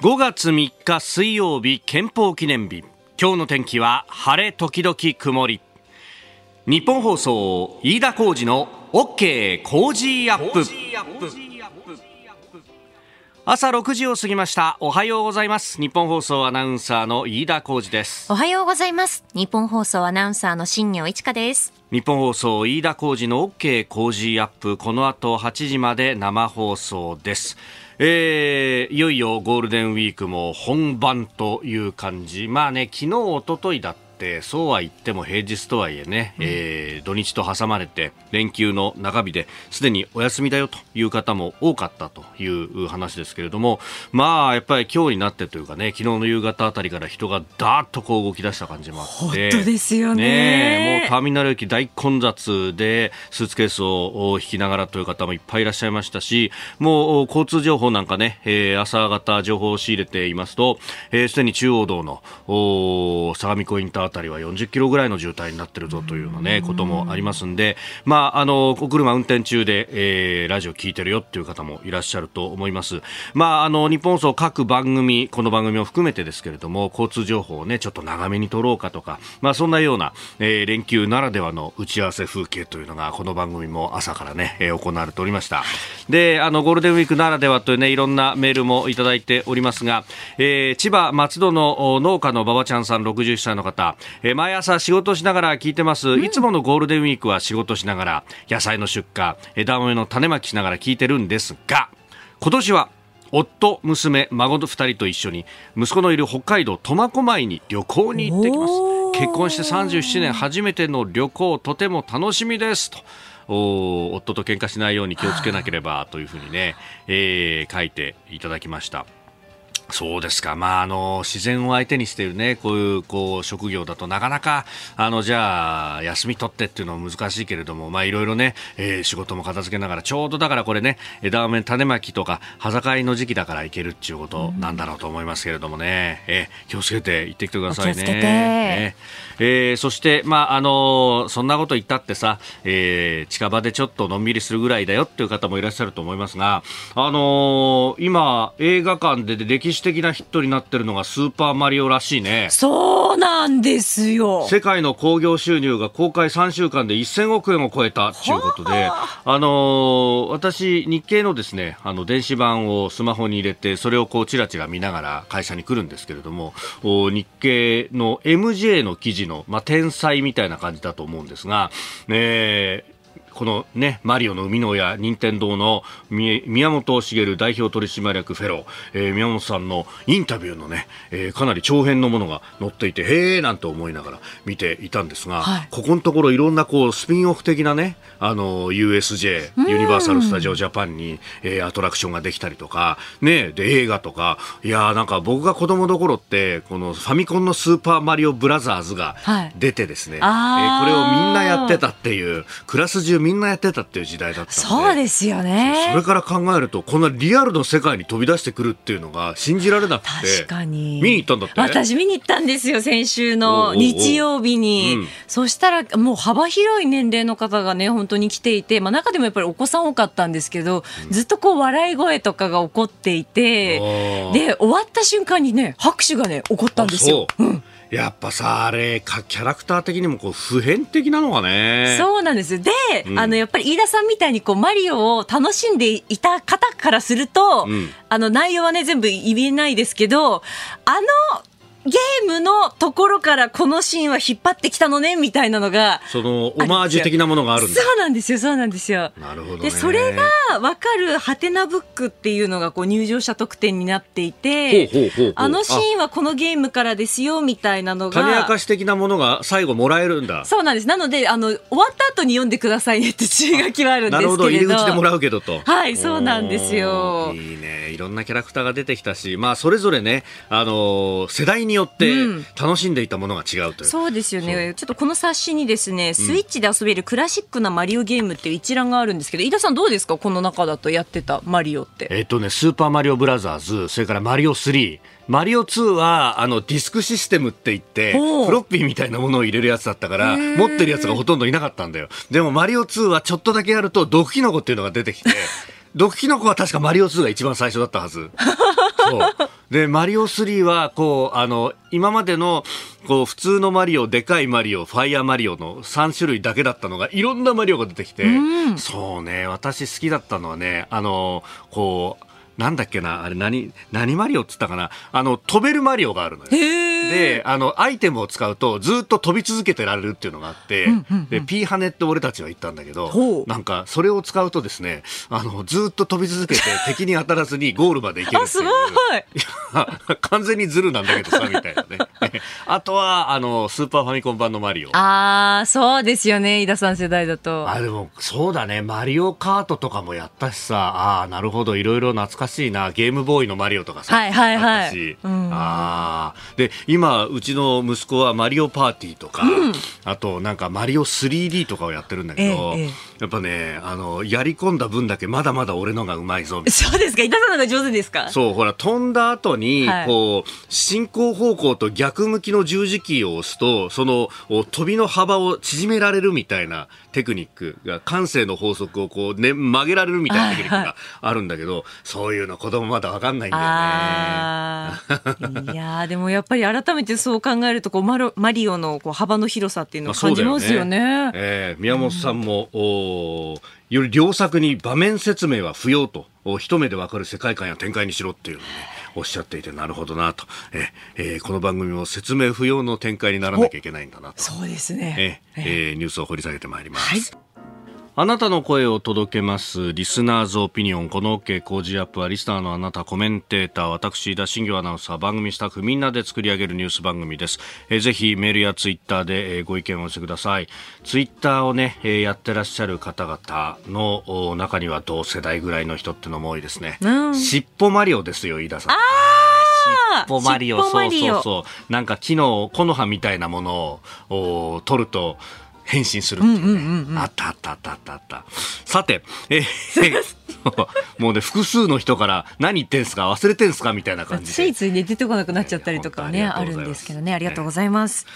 5月3日水曜日憲法記念日。今日の天気は晴れ時々曇り。日本放送飯田浩二の OK 工事アップ。朝6時を過ぎました。おはようございます。日本放送アナウンサーの飯田浩二です。おはようございます。日本放送アナウンサーの新業一華です。日本放送飯田浩二の OK 工事アップ。この後8時まで生放送ですえー、いよいよゴールデンウィークも本番という感じ。まあね、昨日、一昨日だったってそうは言っても平日とはいえね、うん、えー、土日と挟まれて連休の中日ですでにお休みだよという方も多かったという話ですけれどもまあやっぱり今日になってというかね昨日の夕方あたりから人がだーっとこう動き出した感じもあって本当ですよね。もうターミナル駅大混雑でスーツケースを引きながらという方もいっぱいいらっしゃいましたしもう交通情報なんかね、えー、朝方情報を仕入れていますとすで、えー、に中央道の相模湖インターあたりは40キロぐらいの渋滞になってるぞというのねこともありますんで、まああのお車運転中で、えー、ラジオ聞いてるよっていう方もいらっしゃると思います。まああの日本放送各番組この番組を含めてですけれども交通情報をねちょっと長めに取ろうかとか、まあそんなような、えー、連休ならではの打ち合わせ風景というのがこの番組も朝からね、えー、行われておりました。であのゴールデンウィークならではというねいろんなメールもいただいておりますが、えー、千葉松戸の農家の馬場ちゃんさん61歳の方、えー、毎朝仕事しながら聞いてます、うん、いつものゴールデンウィークは仕事しながら野菜の出荷枝豆の種まきしながら聞いてるんですが今年は夫、娘、孫2人と一緒に息子のいる北海道苫小牧に旅行に行ってきます。結婚して37年初めての旅行とても楽しみです。と夫と喧嘩しないように気をつけなければというふうにね、えー、書いていただきました。そうですか、まあ、あの自然を相手にしている、ね、こういうこう職業だとなかなかあのじゃあ休み取ってっていうのは難しいけれども、まあ、いろいろね、えー、仕事も片付けながらちょうどだからこれね枝豆種まきとか葉盛りの時期だから行けるっていうことなんだろうと思いますけれどもね、うん、えー、気をつけて行ってきてくださいね。えー、そして、まああのそんなこと言ったってさ、えー、近場でちょっとのんびりするぐらいだよっていう方もいらっしゃると思いますが、あのー、今映画館で歴史史的なヒットになってるのがスーパーマリオらしいね。そうなんですよ。世界の興行収入が公開3週間で1000億円を超えたということで、あのー、私、日経のですね、あの、電子版をスマホに入れて、それをこう、ちらちら見ながら会社に来るんですけれども、日経の MJ の記事の、まあ、天才みたいな感じだと思うんですが、えーこのね、マリオの生みの親、任天堂の宮本茂代表取締役フェロー、えー、宮本さんのインタビューのね、えー、かなり長編のものが載っていて、へえなんて思いながら見ていたんですが、はい、ここのところいろんなこうスピンオフ的なね、あの、USJ、ユニバーサル・スタジオ・ジャパンに、えー、アトラクションができたりとか、ね、で、映画とか、いやなんか僕が子供の頃って、このファミコンのスーパーマリオブラザーズが出てですね、はい、えー、これをみんなやってたっていう、クラス中みんなやってたっていう時代だったそうですよね。それから考えるとこんなリアルの世界に飛び出してくるっていうのが信じられなくて。確かに。見に行ったんだって？私見に行ったんですよ先週の。日曜日に、うん、そしたらもう幅広い年齢の方がね本当に来ていて、まあ、中でもやっぱりお子さん多かったんですけど、うん、ずっとこう笑い声とかが起こっていてで終わった瞬間にね拍手がね起こったんですよ。うんやっぱさ、あれ、キャラクター的にもこう普遍的なのがね。そうなんですで、うん、あの、やっぱり飯田さんみたいにこう、マリオを楽しんでいた方からすると、うん、あの、内容はね、全部言えないですけど、あの、ゲームのところからこのシーンは引っ張ってきたのねみたいなのがそのオマージュ的なものがあるんそうなんですよそうなんですよ。なるほど、ね、でそれが分かるハテナブックっていうのがこう入場者特典になっていてあのシーンはこのゲームからですよみたいなのが種明かし的なものが最後もらえるんだ。そうなんです。なのであの終わった後に読んでくださいねって注意書きはあるんですけれど。なるほど入り口でもらうけどと。はいそうなんですよ。いいね。いろんなキャラクターが出てきたしまあそれぞれねあの世代によって、うん。楽しんでいたものが違うという。そうですよね。ちょっとこの冊子にですね、スイッチで遊べるクラシックなマリオゲームっていう一覧があるんですけど飯田さんどうですか？この中だとやってたマリオって。えっ、とねスーパーマリオブラザーズそれからマリオ3マリオ2はあのディスクシステムって言ってフロッピーみたいなものを入れるやつだったから持ってるやつがほとんどいなかったんだよ。でもマリオ2はちょっとだけやると毒キノコっていうのが出てきて 毒キノコは確かマリオ2が一番最初だったはず。そう。でマリオ3はこうあの今までのこう普通のマリオでかいマリオファイアマリオの3種類だけだったのがいろんなマリオが出てきて、うん、そうね私好きだったのはねあのこうなんだっけな、あれ何、何マリオっつったかな？あの、飛べるマリオがあるのよ。で、あの、アイテムを使うとずっと飛び続けてられるっていうのがあって、うんうんうん、で、ピーハネって俺たちは言ったんだけど、なんか、それを使うとですね、あの、ずっと飛び続けて 敵に当たらずにゴールまで行けるっていう。あ、すごい完全にズルなんだけどさ、みたいなね。あとは、あの、スーパーファミコン版のマリオ。ああ、そうですよね、井田さん世代だと。あ、でも、そうだね、マリオカートとかもやったしさ、ああ、なるほど、いろいろ懐かしいなゲームボーイのマリオとかさ、はいはいはい、うん、あで今うちの息子はマリオパーティーとか、うん、あとなんかマリオ 3D とかをやってるんだけど、ええ、やっぱねあのやり込んだ分だけまだまだ俺のがうまいぞそうですか。板さんが上手ですか？そうほら飛んだ後に、はい、こう進行方向と逆向きの十字キーを押すとその飛びの幅を縮められるみたいなテクニックが感性の法則をこう、ね、曲げられるみたいなテクニックがあるんだけど、はいはい、そういうの子供まだわかんないんだよね。いやでもやっぱり改めてそう考えるとこうマロマリオのこう幅の広さっていうのを感じますよね。よねえー、宮本さんも、うん、おより良作に場面説明は不要と一目でわかる世界観や展開にしろっていうのね。おっしゃっていてなるほどなとえ、えー、この番組も説明不要の展開にならなきゃいけないんだなとそうですね、ええー、ニュースを掘り下げてまいります。はいあなたの声を届けます。リスナーズオピニオン。この OK 工事アップはリスナーのあなた、コメンテーター、私、田新業アナウンサー、番組スタッフみんなで作り上げるニュース番組です。えー、ぜひメールやツイッターで、えー、ご意見をお寄せください。ツイッターをね、えー、やってらっしゃる方々の中には同世代ぐらいの人ってのも多いですね。うん、しっぽマリオですよ、飯田さん。あしっぽマリオ、そうそうそう。なんか木の木の葉みたいなものを取ると、変身するっていうね、あったあったあったあったあった。さて、えー、もうね複数の人から何言ってんすか忘れてんすかみたいな感じで。ついついね出てこなくなっちゃったりとかね、あるんですけどねありがとうございます、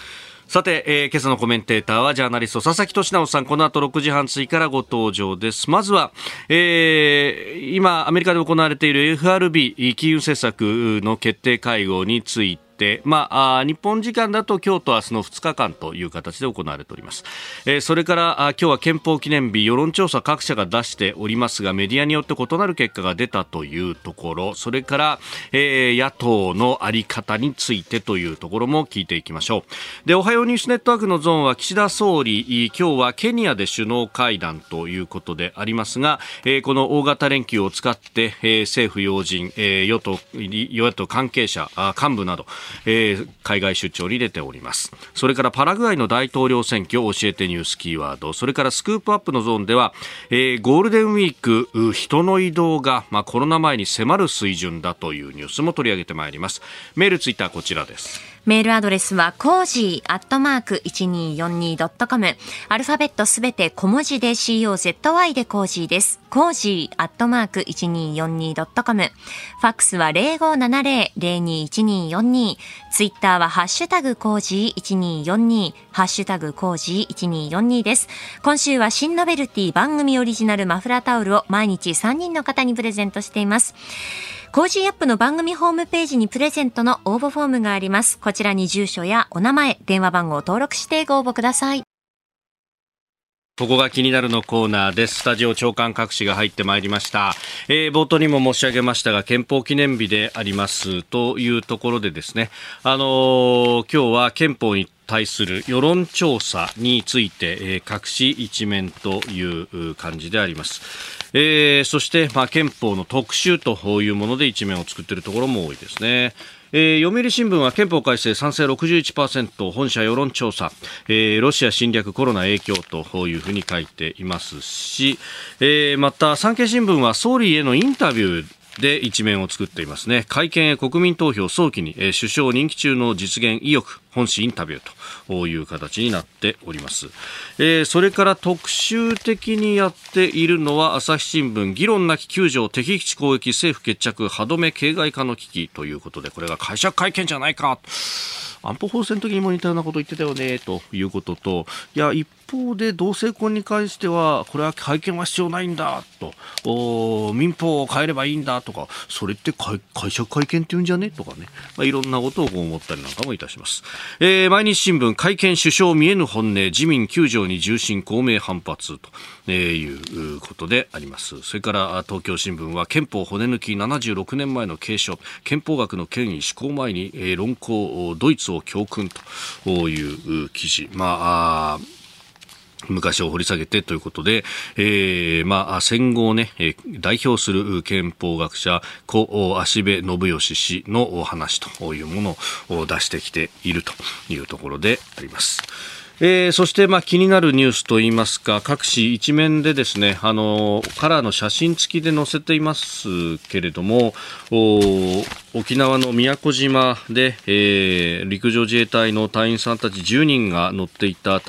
さて、えー、今朝のコメンテーターはジャーナリスト佐々木俊直さん。この後6時半過ぎからご登場です。まずは、えー、今アメリカで行われている FRB 金融政策の決定会合について、まあ、日本時間だと今日と明日の2日間という形で行われております、えー、それからあ今日は憲法記念日世論調査各社が出しておりますがメディアによって異なる結果が出たというところ。それから、えー、野党の在り方についてというところも聞いていきましょう。でおはようニュースネットワークのゾーンは岸田総理今日はケニアで首脳会談ということでありますが、えー、この大型連休を使って、えー、政府要人、えー、与党与野党関係者幹部などえー、海外出張に出ております。それからパラグアイの大統領選挙を教えてニュースキーワード。それからスクープアップのゾーンでは、えー、ゴールデンウィーク人の移動が、まあ、コロナ前に迫る水準だというニュースも取り上げてまいります。メールツイッターこちらです。メールアドレスは、コージーアットマーク 1242.com。アルファベットすべて小文字で COZY でコージーです。コージーアットマーク 1242.com。ファックスは0570-021242。ツイッターはハッシュタグコージー1242。ハッシュタグコージー1242です。今週は新ノベルティ番組オリジナルマフラータオルを毎日3人の方にプレゼントしています。コージーアップの番組ホームページにプレゼントの応募フォームがあります。こちらに住所やお名前、電話番号を登録してご応募ください。ここが気になるのコーナーです。スタジオ朝刊各紙が入ってまいりました。えー、冒頭にも申し上げましたが、憲法記念日でありますというところでですね、あのー、今日は憲法に対する世論調査について、えー、各紙一面という感じであります。えー、そして、まあ、憲法の特集というもので一面を作っているところも多いですね。えー、読売新聞は憲法改正賛成61%本社世論調査、えー、ロシア侵略コロナ影響というふうに書いていますし、えー、また産経新聞は総理へのインタビューで一面を作っていますね。会見へ国民投票早期に、えー、首相任期中の実現意欲本誌インタビューという形になっております。えー、それから特集的にやっているのは朝日新聞議論なき救助敵基地攻撃政府決着歯止め形骸化の危機ということでこれが会社会見じゃないか。安保法制の時にも似たようなこと言ってたよねということといや一方で同性婚に関してはこれは会見は必要ないんだと。民法を変えればいいんだとかそれって会社会見って言うんじゃねとかね、まあ、いろんなことを思ったりなんかもいたします、えー、毎日新聞会見首相見えぬ本音自民9条に重心公明反発ということであります。それから東京新聞は憲法骨抜き76年前の継承憲法学の権威施行前に、えー、論考ドイツを教訓という記事。まあ昔を掘り下げてということで、えー、まあ、戦後をね、代表する憲法学者、故足部信義氏のお話というものを出してきているというところであります。えー、そして、まあ、気になるニュースといいますか各紙一面でですねあのカラーの写真付きで載せていますけれども沖縄の宮古島で、えー、陸上自衛隊の隊員さんたち10人が乗っていた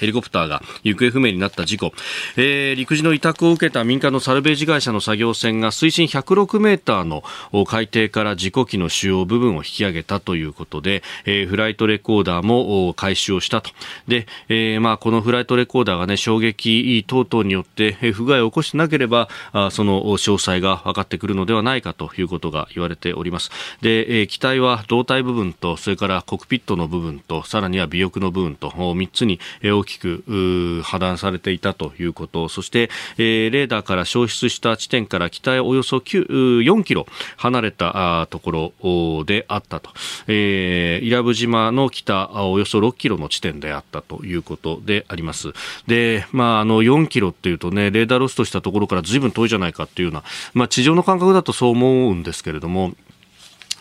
ヘリコプターが行方不明になった事故、えー、陸自の委託を受けた民間のサルベージ会社の作業船が水深106メーターの海底から事故機の主要部分を引き上げたということで、えー、フライトレコーダーも回収をしたと。で、えー、まあ、このフライトレコーダーがね、衝撃等々によって不具合を起こしてなければ、あその詳細が分かってくるのではないかということが言言われております。で、えー、機体は胴体部分と、それからコックピットの部分と、さらには尾翼の部分と、3つに大きく破断されていたということ、そして、えー、レーダーから消失した地点から北へおよそ4キロ離れたところであったと。えー、伊良部島の北およそ6キロの地点であったということであります。で、まあ、あの、4キロっていうとね、レーダーロストしたところから随分遠いじゃないかっていうような、まあ、地上の感覚だとそう思うんですけれども、も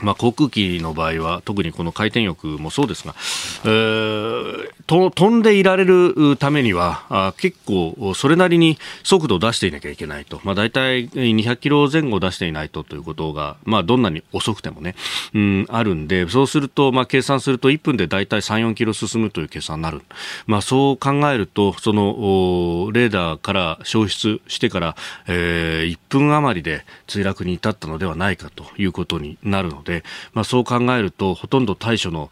まあ、航空機の場合は特にこの回転翼もそうですが、えー、と飛んでいられるためにはあ結構それなりに速度を出していなきゃいけないと、まあ、大体200キロ前後出していないとということが、まあ、どんなに遅くてもね、うん、あるんでそうすると、まあ、計算すると1分で大体3、4キロ進むという計算になる、まあ、そう考えるとそのレーダーから消失してから、えー、1分余りで墜落に至ったのではないかということになるのでで、まあ、そう考えるとほとんど対処の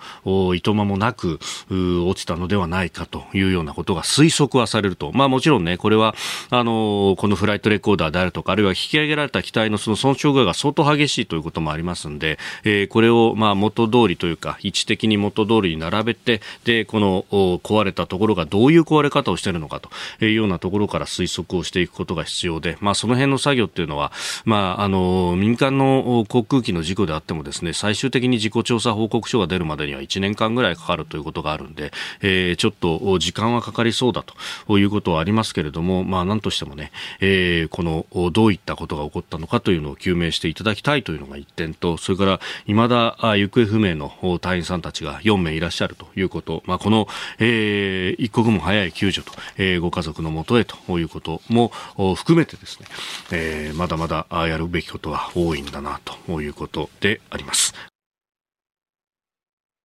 いとまもなく落ちたのではないかというようなことが推測はされると、まあ、もちろんねこれはあのこのフライトレコーダーであるとかあるいは引き上げられた機体のその損傷具合が相当激しいということもありますので、えー、これをまあ元通りというか位置的に元通りに並べてでこの壊れたところがどういう壊れ方をしているのかというようなところから推測をしていくことが必要で、まあ、その辺の作業っていうのは、まあ、あの民間の航空機の事故であってもですね最終的に事故調査報告書が出るまでには1年間ぐらいかかるということがあるんで、えー、ちょっと時間はかかりそうだということはありますけれども、まあ、なんとしてもね、えー、このどういったことが起こったのかというのを究明していただきたいというのが一点とそれから未だ行方不明の隊員さんたちが4名いらっしゃるということ、まあ、この、えー、一刻も早い救助と、えー、ご家族のもとへということも含めてですね、えー、まだまだやるべきことは多いんだなということであります。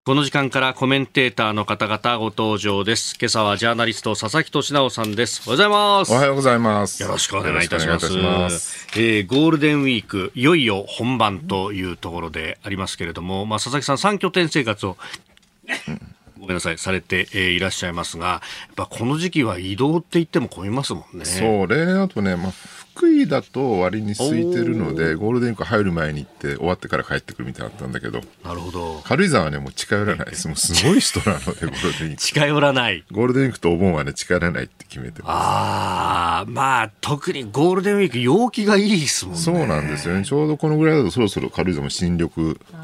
この時間からコメンテーターの方々ご登場です。今朝はジャーナリスト佐々木俊直さんです。おはようございます。おはようございます。よろしくお願いいたします。ますえー、ゴールデンウィーク、いよいよ本番というところでありますけれども、まあ、佐々木さん3拠点生活を、ごめんなさい、されて、えー、いらっしゃいますが、やっぱこの時期は移動って言っても混みますもんね。そう、例年だとね、まあ、福井だと割に空いてるのでゴールデンウィーク入る前に行って終わってから帰ってくるみたいだったんだけど。なるほど。軽井沢はねもう近寄らない。で すもうすごい人なのでゴールデンウィーク近寄らない。ゴールデンウィークとお盆はね近寄らないって決めてます。ああまあ特にゴールデンウィーク陽気がいいですもんね。そうなんですよね。ちょうどこのぐらいだとそろそろ軽井沢も新緑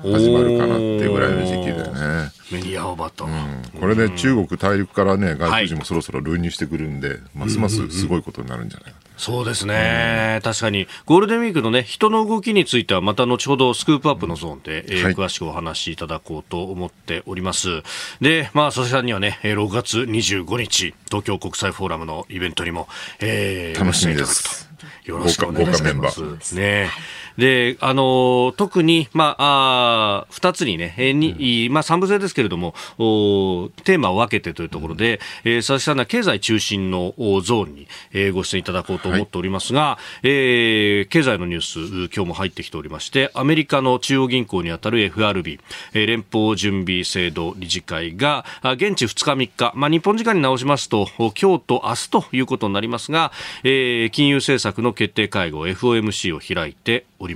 始まるかなっていうぐらいの時期でね。メディアオバと、うん、これで中国大陸からね外国人もそろそろ流入してくるんで、はい、ますますすごいことになるんじゃないかとそうですね、うん、確かにゴールデンウィークの、ね、人の動きについてはまた後ほどスクープアップのゾーンで、えー、はい、詳しくお話しいただこうと思っております。で、まあ、佐々木さんにはね、6月25日、東京国際フォーラムのイベントにも、えー、楽しみです。よろしくお願いします。ね。で、あの、特に、まあ、あ二つにね、えー、に、まあ、三部制ですけれども、おテーマを分けてというところで、うん、えー、佐々木さんは経済中心のゾーンに、えー、ご出演いただこうと思っておりますが、はい、えー、経済のニュース、今日も入ってきておりまして、アメリカの中央銀行にあたる FRB、えー、連邦準備制度理事会が、現地2日3日、まあ、日本時間に直しますと、今日と明日ということになりますが、えー、金融政策の決定会合 FOMC を開いております。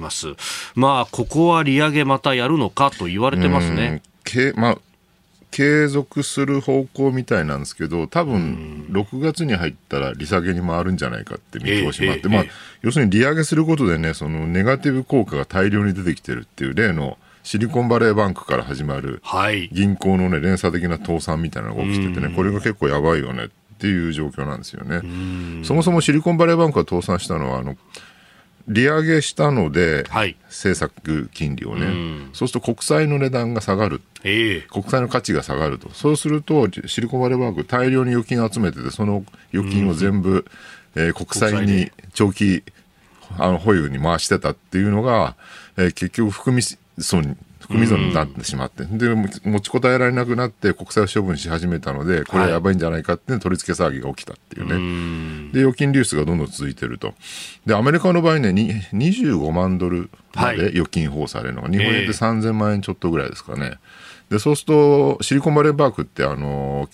まあ、ここは利上げまたやるのかと言われてますね。けまあ継続する方向みたいなんですけど、多分6月に入ったら利下げに回るんじゃないかって見通しもあって、まあ、要するに利上げすることでね、そのネガティブ効果が大量に出てきてるっていう例のシリコンバレーバンクから始まる銀行のね、連鎖的な倒産みたいなのが起きててね、これが結構やばいよねっていう状況なんですよね。そもそもシリコンバレーバンクが倒産したのは、あの、利上げしたので、はい、政策金利をね、うん、そうすると国債の値段が下がる、えー、国債の価値が下がると、そうするとシリコンバレーバンク、大量に預金を集めてて、その預金を全部、うん、えー、国債に。長期あの保有に回してたっていうのが、えー、結局含み損含み損になってしまって、うん、で、持ちこたえられなくなって国債を処分し始めたので、これはやばいんじゃないかって取り付け騒ぎが起きたっていうね。はい、で、預金流出がどんどん続いてると。で、アメリカの場合ね、25万ドルまで預金法されるのが、はい、日本円で3000万円ちょっとぐらいですかね。で、そうすると、シリコンバレーバークって、あの、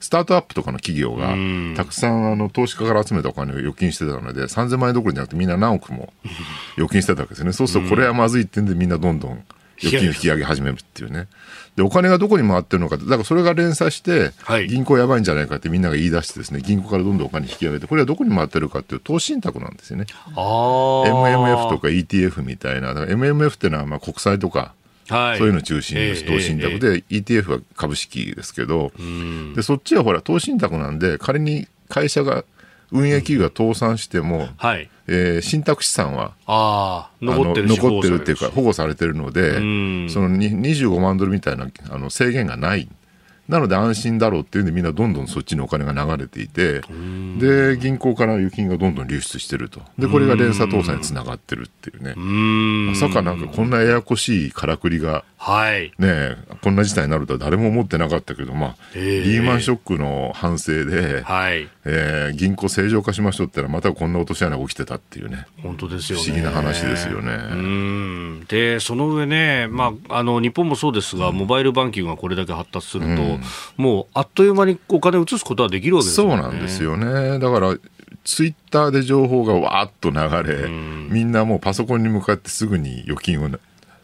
スタートアップとかの企業がたくさんあの投資家から集めたお金を預金してたので3000万円どころじゃなくてみんな何億も 預金してたわけですね。そうするとこれはまずいってんでみんなどんどん預金を引き上げ始めるっていうね。で、お金がどこに回ってるのかだからそれが連鎖して、銀行やばいんじゃないかってみんなが言い出してですね、銀行からどんどんお金引き上げて、これはどこに回ってるかっていう投資信託なんですよね。MMF とか ETF みたいな、だから MMF っていうのはまあ国債とか、はい、そういうの中心の投資信託で、えー、ETF は株式ですけど、で、そっちはほら、投資信託なんで、仮に会社が、運営企業が倒産しても、はいえー、信託資産はあ残ってる残ってるっていうか保護されてるので、その25万ドルみたいなあの制限がないなので安心だろうっていうんでみんなどんどんそっちにお金が流れていてで銀行から預金がどんどん流出してると。でこれが連鎖倒産につながってるっていうね。まさかなんかこんなややこしいからくりが、はい、ねこんな事態になるとは誰も思ってなかったけど、まあ、リーマンショックの反省で、はい。えー、銀行正常化しましょうってのはまたこんな落とし穴が起きてたっていうね。本当ですよ、不思議な話ですよね。でその上ね、まあ、あの日本もそうですが、モバイルバンキングがこれだけ発達すると、もうあっという間にお金を移すことはできるわけですよね。そうなんですよね。だから、ツイッターで情報がわーっと流れ、みんなもうパソコンに向かってすぐに預金を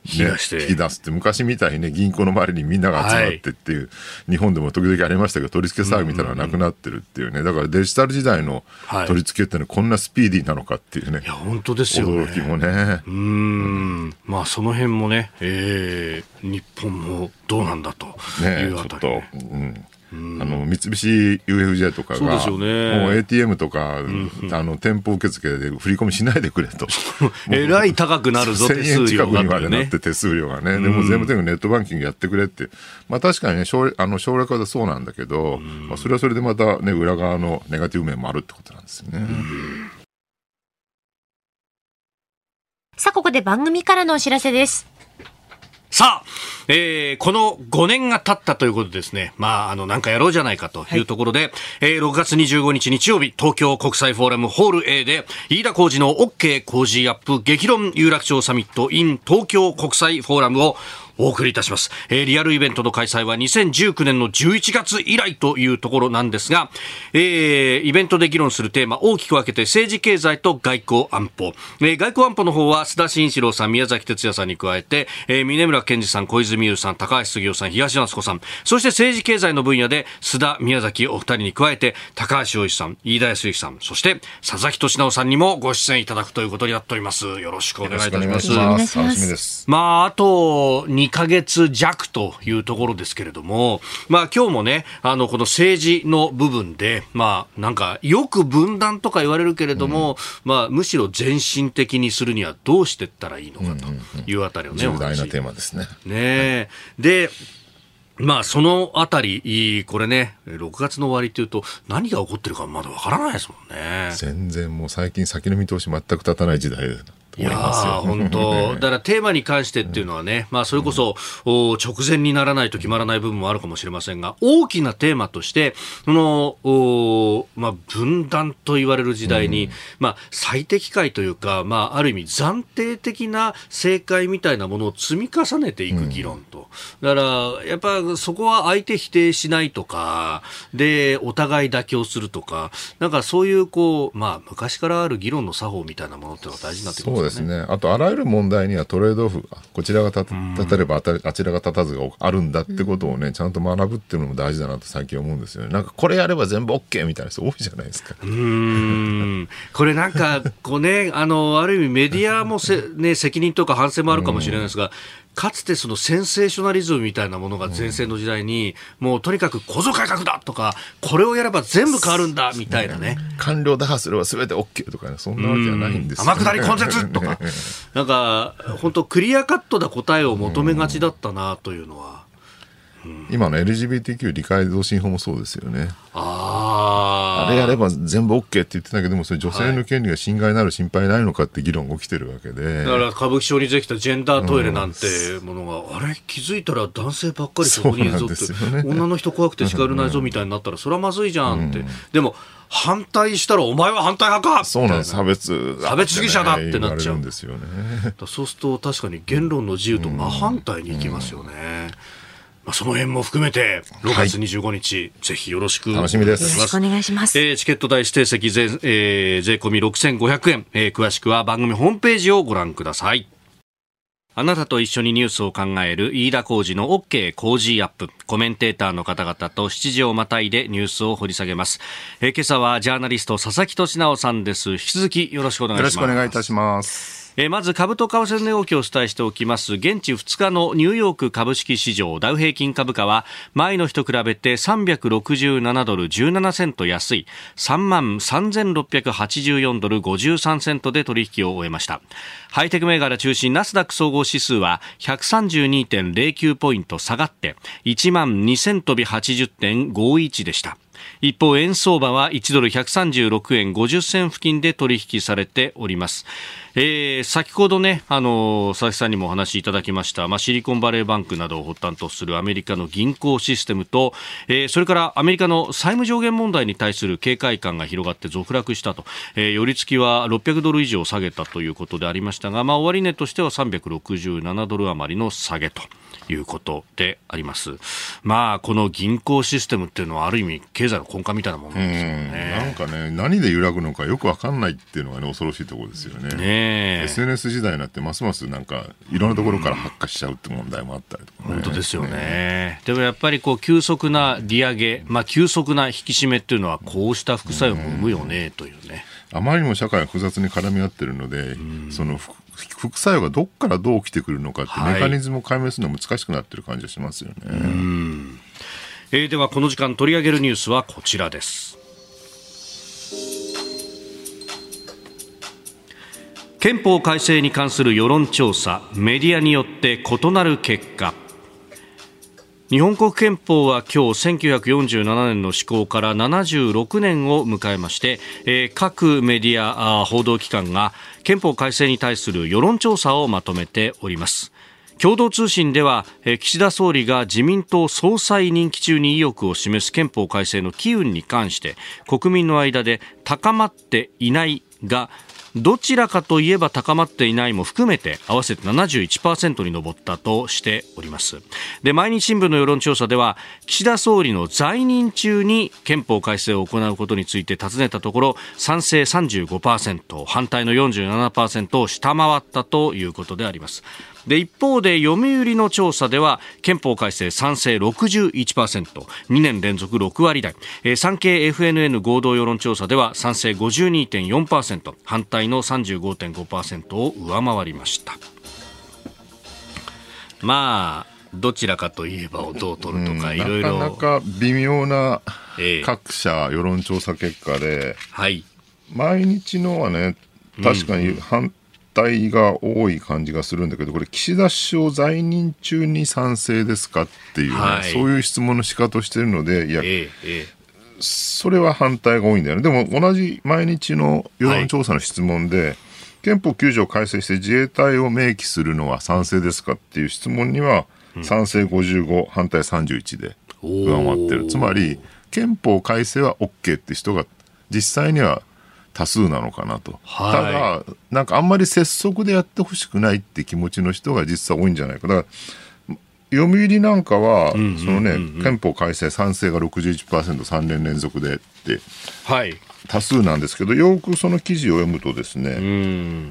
ね、引き出すって昔みたいにね銀行の周りにみんなが集まってっていう、はい、日本でも時々ありましたけど取り付け騒ぎみたいなのがなくなってるっていうね。だからデジタル時代の取り付けってのはこんなスピーディーなのかっていうね、いや本当ですよ、ね、驚きもね。うん、まあその辺もね、えー、日本もどうなんだというあたり、ね、ちょっと、うんあの三菱 UFJ とかが、ね、もう ATM とか、うんうん、あの店舗受付で振り込みしないでくれと。えらい高くなるぞ、手数料が、ね。1000円近くにまでなって手数料がね。でも全部全部ネットバンキングやってくれって。まあ確かにね、省あの省略はそうなんだけど、まあそれはそれでまたね、裏側のネガティブ面もあるってことなんですよね。さあ、ここで番組からのお知らせです。さあ、えー、この5年が経ったということですね。まあ、あの、なんかやろうじゃないかというところで、はい、えー、6月25日日曜日、東京国際フォーラムホール A で、飯田浩二の OK 工事アップ激論有楽町サミット in 東京国際フォーラムをお送りいたします、えー、リアルイベントの開催は2019年の11月以来というところなんですが、えー、イベントで議論するテーマ大きく分けて政治経済と外交安保、えー、外交安保の方は須田慎一郎さん宮崎哲也さんに加えて、えー、峰村健二さん小泉優さん高橋杉雄さん東夏子さん。そして政治経済の分野で須田宮崎お二人に加えて高橋洋一さん飯田康之さんそして佐々木俊直さんにもご出演いただくということになっております。よろしくお願いいたします。楽しみです。まああと2ヶ月弱というところですけれども、まあ今日もね、あの、この政治の部分で、まあなんかよく分断とか言われるけれども、うん、まあむしろ全身的にするにはどうしていったらいいのかというあたりをね、重大なテーマですね。ねで、まあ、そのあたり、これね、6月の終わりっていうと、何が起こってるかまだわからないですもんね。全然もう最近先の見通し全く立たない時代いや本当、だからテーマに関してっていうのはね、まあ、それこそ、うん、直前にならないと決まらない部分もあるかもしれませんが、大きなテーマとして、そのお、まあ、分断と言われる時代に、うん、まあ、最適解というか、まあ、ある意味、暫定的な正解みたいなものを積み重ねていく議論と、うん、だから、やっぱそこは相手否定しないとか、で、お互い妥協するとか、なんかそういう、こう、まあ、昔からある議論の作法みたいなものっていうのが大事になってくるんですですね。あと、あらゆる問題にはトレードオフ、こちらが立てればあちらが立たずがあるんだってことをね、ちゃんと学ぶっていうのも大事だなと最近思うんですよね。なんか、これやれば全部 OK みたいな人多いじゃないですか。うん。これなんか、こうね、あの、ある意味メディアもせ、ね、責任とか反省もあるかもしれないですが、かつてそのセンセーショナリズムみたいなものが前線の時代に、もうとにかく構造改革だとか、これをやれば全部変わるんだみたいなね。官僚打破すれば全て OK とかね、そんなわけじゃないんですよ、ね、天下り根絶とか、なんか、本当クリアカットな答えを求めがちだったなというのは。今の LGBTQ 理解増進法もそうですよね。ああれやれば全部 OK って言ってたけども、それ女性の権利が侵害になる心配ないのかって議論が起きてるわけで。だから歌舞伎町にできたジェンダートイレなんてものが、うん、あれ？気づいたら男性ばっかりそこにいるぞって、ね、女の人怖くて叱れないぞみたいになったら、それはまずいじゃんって。うん、でも、反対したらお前は反対派か！そうなんです。差別、差別主義者だってなっちゃう。んですよね。そうすると確かに言論の自由と真反対にいきますよね、うんまあ、その辺も含めて、6月25日、はい、ぜひよろしく楽しみです。よろしくお願いします。えー、チケット代指定席税、えー、税込み6500円、えー、詳しくは番組ホームページをご覧ください。あなたと一緒にニュースを考える飯田浩二の OK 工事アップ。コメンテーターの方々と7時をまたいでニュースを掘り下げます。えー、今朝はジャーナリスト佐々木俊直さんです。引き続きよろしくお願いします。よろしくお願いいたします。えまず株と為替の動きをお伝えしておきます。現地2日のニューヨーク株式市場ダウ平均株価は前の日と比べて367ドル17セント安い。3万3684ドル53セントで取引を終えました。ハイテク銘柄中心ナスダック総合指数は132.09ポイント下がって1万2000飛び80.51でした。一方円相場は1ドル136円50銭付近で取引されております。えー、先ほどね、あの佐々木さんにもお話しいただきました、まあ、シリコンバレーバンクなどを発端とするアメリカの銀行システムと、えー、それからアメリカの債務上限問題に対する警戒感が広がって続落したと、えー、寄り付きは600ドル以上下げたということでありましたが、まあ、終値としては367ドル余りの下げと。いうことであります。まあ、この銀行システムっていうのはある意味経済の根幹みたいなものなんですよね。なんかね、何で揺らぐのかよくわかんないっていうのがね、恐ろしいところですよね。ね SNS 時代になってますますなんかいろんなところから発火しちゃうって問題もあったりとか、ね、本当ですよね。ねでもやっぱりこう急速な利上げ、まあ急速な引き締めっていうのはこうした副作用も生むよねというね。あまりにも社会が複雑に絡み合ってるので、その副作用がどこからどう起きてくるのかってメカニズムを解明するのは難しくなってる感じがしますよね。えー、ではこの時間取り上げるニュースはこちらです。憲法改正に関する世論調査メディアによって異なる結果。日本国憲法は今日1947年の施行から76年を迎えまして、えー、各メディア報道機関が憲法改正に対する世論調査をまとめております。共同通信ではえ岸田総理が自民党総裁任期中に意欲を示す憲法改正の機運に関して国民の間で高まっていないがどちらかといえば高まっていないも含めて合わせて71%に上ったとしております。で毎日新聞の世論調査では岸田総理の在任中に憲法改正を行うことについて尋ねたところ賛成35%反対の47%を下回ったということであります。で一方で読売の調査では憲法改正賛成 61%2 年連続6割台、えー、産経 FNN 合同世論調査では賛成52.4%反対の35.5%を上回りましたまあどちらかといえばをどう取るとか、いろいろ。なかなか微妙な各社世論調査結果で、はい。毎日のはね、確かに反対が多い感じがするんだけど、これ、岸田首相在任中に賛成ですかっていうね、はい。そういう質問の仕方をしてるので、いや、えええそれは反対が多いんだよね。でも同じ毎日の世論調査の質問で、憲法9条改正して自衛隊を明記するのは賛成ですかっていう質問には、賛成55、反対31で上回ってる。つまり、憲法改正は OK って人が実際には多数なのかなと。はいただ、なんかあんまり拙速でやってほしくないって気持ちの人が実際多いんじゃないか。だから読売なんかは、そのね、憲法改正賛成が61%、3年連続でって、はい。多数なんですけど、よくその記事を読むとですね、う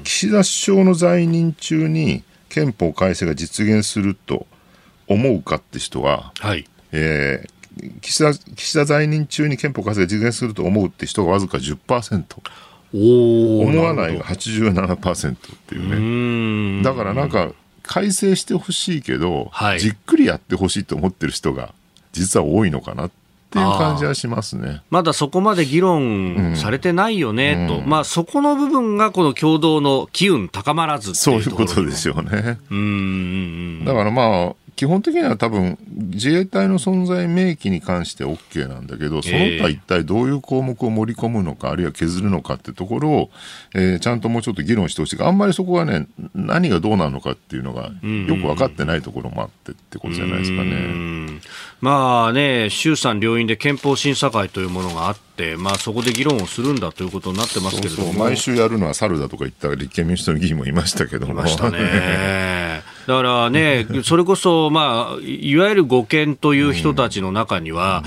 ん。岸田首相の在任中に憲法改正が実現すると思うかって人は、はい。えー岸田岸田在任中に憲法改正が実現すると思うって人がわずか10%、おお。思わないがるほ87%っていうね。だからなんか、改正してほしいけど、はいじっくりやってほしいと思ってる人が実は多いのかなっていう感じはしますね。まだそこまで議論されてないよね、と。まあそこの部分がこの共同の機運高まらずそういうことですよね。うーん。だからまあ、基本的には多分、自衛隊の存在明記に関して OK なんだけど、その他一体どういう項目を盛り込むのか、あるいは削るのかってところを、えーちゃんともうちょっと議論してほしいが、あんまりそこはね、何がどうなのかっていうのが、よく分かってないところもあってってことじゃないですかうね。んまあね、衆参両院で憲法審査会というものがあって、まあそこで議論をするんだということになってますけれども。毎週やるのは猿だとか言った立憲民主党の議員もいましたけども。いましたね。だからね、それこそ、まあ、いわゆる護憲という人たちの中には、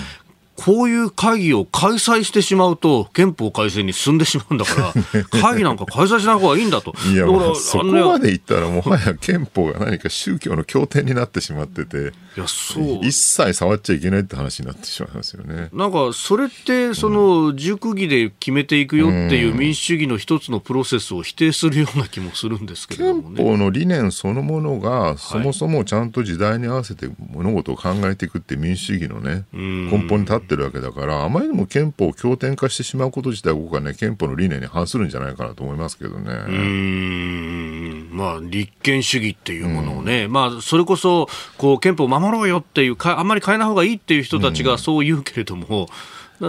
こういう会議を開催してしまうと、憲法改正に進んでしまうんだから、会議なんか開催しない方がいいんだと。いや、だからもうそこまでいったら、もはや憲法が何か宗教の経典になってしまってて、いや、そう。一切触っちゃいけないって話になってしまいますよね。なんか、それって、その、熟議で決めていくよっていう民主主義の一つのプロセスを否定するような気もするんですけれどもね。憲法の理念そのものが、そもそもちゃんと時代に合わせて物事を考えていくって民主主義のね、ん根本に立ってるわけだから、あまりにも憲法を経典化してしまうこと自体、僕はね、憲法の理念に反するんじゃないかなと思いますけどね。うーんまあ、立憲主義っていうものをね、まあ、それこそこう憲法を守ろうよっていうか、あんまり変えない方がいいっていう人たちがそう言うけれども、だから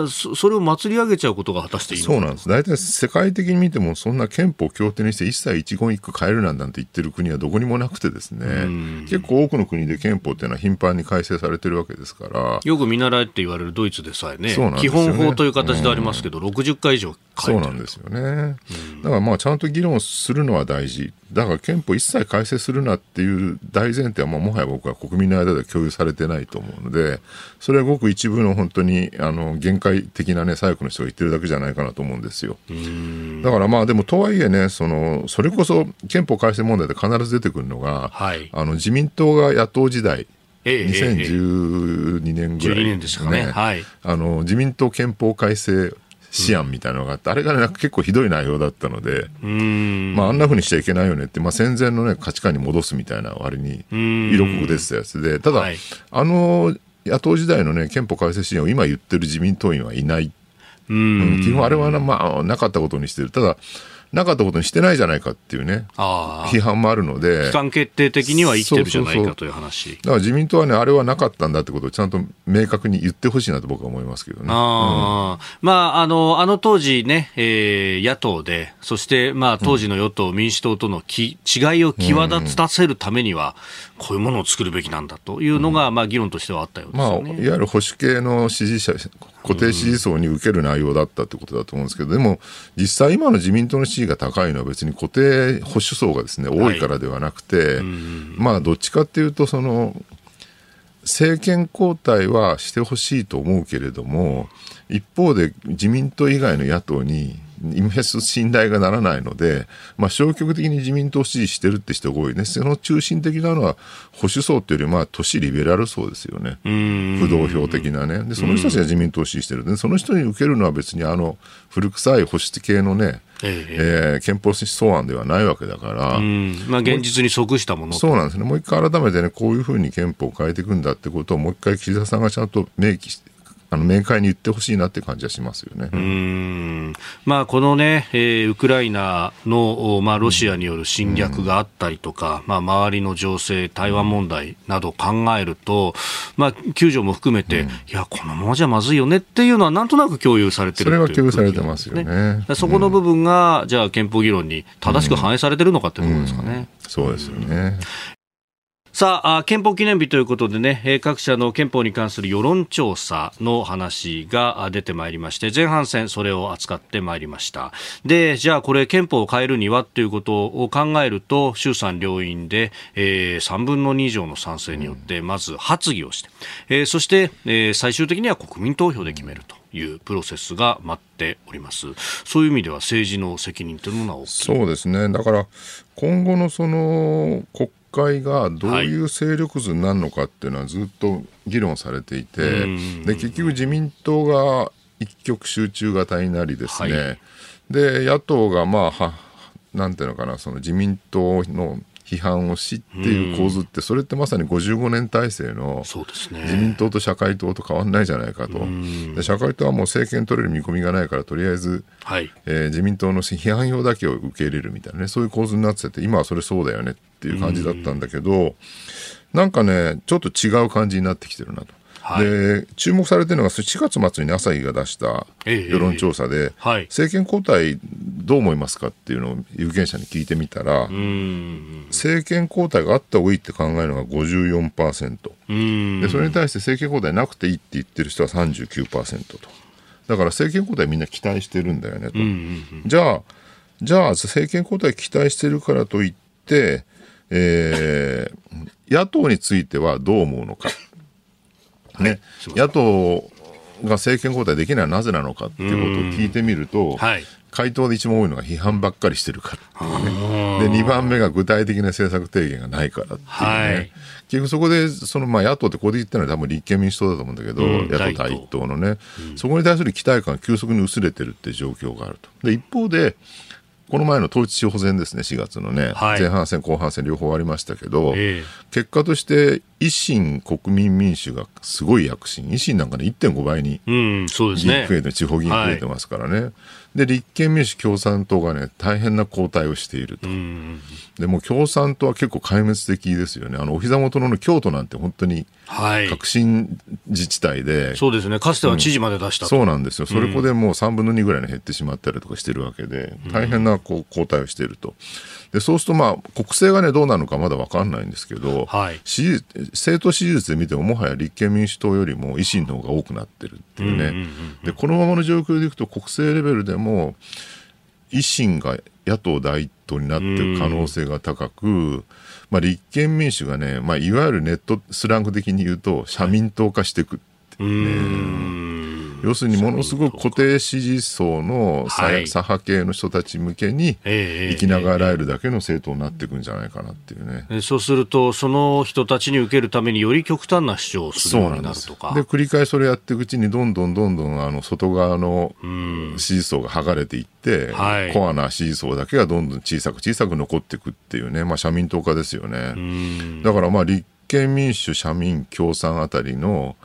そそれを祭り上げちゃうことが果たしていいそうなんです。大体世界的に見ても、そんな憲法を経典にして一切一言一句変えるなんて言ってる国はどこにもなくてですね、結構多くの国で憲法っていうのは頻繁に改正されてるわけですから、よく見習えって言われるドイツでさえね基そうなんですよね。本法という形でありますけど、60回以上そう変えてるなんですよね。だからまあちゃんと議論するのは大事。だから憲法一切改正するなっていう大前提はまあもはや僕は国民の間では共有されてないと思うので、それはごく一部の本当にあの限界的なね、左翼の人が言ってるだけじゃないかなと思うんですよ。だからまあでもとはいえね、その、それこそ憲法改正問題で必ず出てくるのが、はい。あの自民党が野党時代、ええええええ。2012年ぐらい、12年でしたかね。はい。あの自民党憲法改正試案みたいなのがあって、あれがね、結構ひどい内容だったので、うーん。まあ、あんなふうにしちゃいけないよねって、まあ、戦前のね、価値観に戻すみたいな割に、ん。色濃く出てたやつで、ただ、はい。あの、野党時代のね、憲法改正支援を今言ってる自民党員はいない。ううんん基本あれはな、まあ、なかったことにしてる。ただ、なかったことにしてないじゃないかっていうね、批判もあるので、期間決定的には生きてるじゃないそうそうそうかという話。だから自民党はね、あれはなかったんだってことをちゃんと明確に言ってほしいなと僕は思いますけどね。ああ、まあ、あの、あの当時ね、えー野党で、そして、まあ、当時の与党、民主党とのき違いを際立たせるためには、こういうものを作るべきなんだというのが、まあ、議論としてはあったようですまあ。いわゆる保守系の支持者、固定支持層に受ける内容だったってことだと思うんですけど、でも、実際今の自民党の支持が高いのは別に固定保守層がですね、多いからではなくて、まあ、どっちかっていうと、その、政権交代はしてほしいと思うけれども、一方で自民党以外の野党に、イメス信頼がならないので、まあ、消極的に自民党を支持してるって人が多いね。その中心的なのは保守層っていうより、まあ、都市リベラル層ですよね。不動票的なね。で、その人たちが自民党を支持してる。で、その人に受けるのは別にあの、古臭い保守系のね、えええー憲法草案ではないわけだから、うんまあ、現実に即したものそうなんですね。もう一回改めてね、こういうふうに憲法を変えていくんだってことをもう一回岸田さんがちゃんと明記しあの明快に言ってほしいなって感じはしますよね。うんまあ、このね、えー、ウクライナの、まあ、ロシアによる侵略があったりとか、まあ、周りの情勢、台湾問題などを考えると、まあ、救助も含めて、いや、このままじゃまずいよねっていうのは、なんとなく共有されてるそれは共有されてますよね。そこの部分が、じゃあ、憲法議論に正しく反映されてるのかっていうところですかね。そうですよね。さあ憲法記念日ということでね、各社の憲法に関する世論調査の話が出てまいりまして、前半戦それを扱ってまいりました。で、じゃあこれ憲法を変えるにはということを考えると、衆参両院で、えー、3分の2以上の賛成によって、まず発議をして、えー、そして、えー、最終的には国民投票で決めると。いうプロセスが待っておりますそういう意味では政治の責任というものは大きいそうですねだから今後のその国会がどういう勢力図になるのかっていうのはずっと議論されていて、はい、で結局自民党が一極集中型になりですね、はい、で野党がまあはなんていうのかなその自民党の批判をしっていう構図って、それってまさに55年体制の自民党と社会党と変わらないじゃないかと、で社会党はもう政権取れる見込みがないから、とりあえず、はい。えー、自民党の批判票だけを受け入れるみたいなね、そういう構図になってて、今はそれそうだよねっていう感じだったんだけど、なんかね、ちょっと違う感じになってきてるなと。はい、で注目されてるのが4月末に朝日が出した世論調査で、はい、政権交代どう思いますかっていうのを有権者に聞いてみたら政権交代があった方がいいって考えるのが54%でそれに対して政権交代なくていいって言ってる人は39%と。だから政権交代みんな期待してるんだよねと。じゃあじゃあ政権交代期待してるからといって、えー、野党についてはどう思うのか。ね、野党が政権交代できないのはなぜなのかっていうことを聞いてみると、はい、回答で一番多いのが批判ばっかりしてるから。ね。で、2番目が具体的な政策提言がないからっていうね。はい、結局そこで、そのまあ野党ってここで言ったのは多分立憲民主党だと思うんだけど、うん、野党第一党のね、うん、そこに対する期待感が急速に薄れてるって状況があると。で、一方で、この前の統一地方選ですね、4月のね、はい、前半戦、後半戦両方ありましたけど、えー、結果として維新、国民民主がすごい躍進、維新なんかね、1.5倍に議員増えて、地方議員増えてますからね。はいで立憲民主共産党がね大変な後退をしていると、でも共産党は結構壊滅的ですよね。あのお膝元の京都なんて本当に革新自治体で、はい、そうですね。かつては知事まで出した、うん、そうなんですよ。それこでもう3分の2ぐらいに減ってしまったりとかしてるわけで大変なこう後退をしていると。でそうすると、まあ、国政が、ね、どうなるのかまだ分かんないんですけど、はい、政党支持率で見てももはや立憲民主党よりも維新の方が多くなってるっていうね、でこのままの状況でいくと国政レベルでも維新が野党第一党になっている可能性が高く、まあ、立憲民主がね、まあ、いわゆるネットスラング的に言うと社民党化していくってね。要するにものすごく固定支持層の左派系の人たち向けに生きながらえるだけの政党になっていくんじゃないかなっていうね。そうすると、その人たちに受けるためにより極端な主張をするようになるとか。で繰り返しそれやっていくうちにどんどんどんどんあの外側の支持層が剥がれていって、はい、コアな支持層だけがどんどん小さく小さく残っていくっていうね、まあ、社民党化ですよね。だからまあ立憲民主、社民、共産あたりの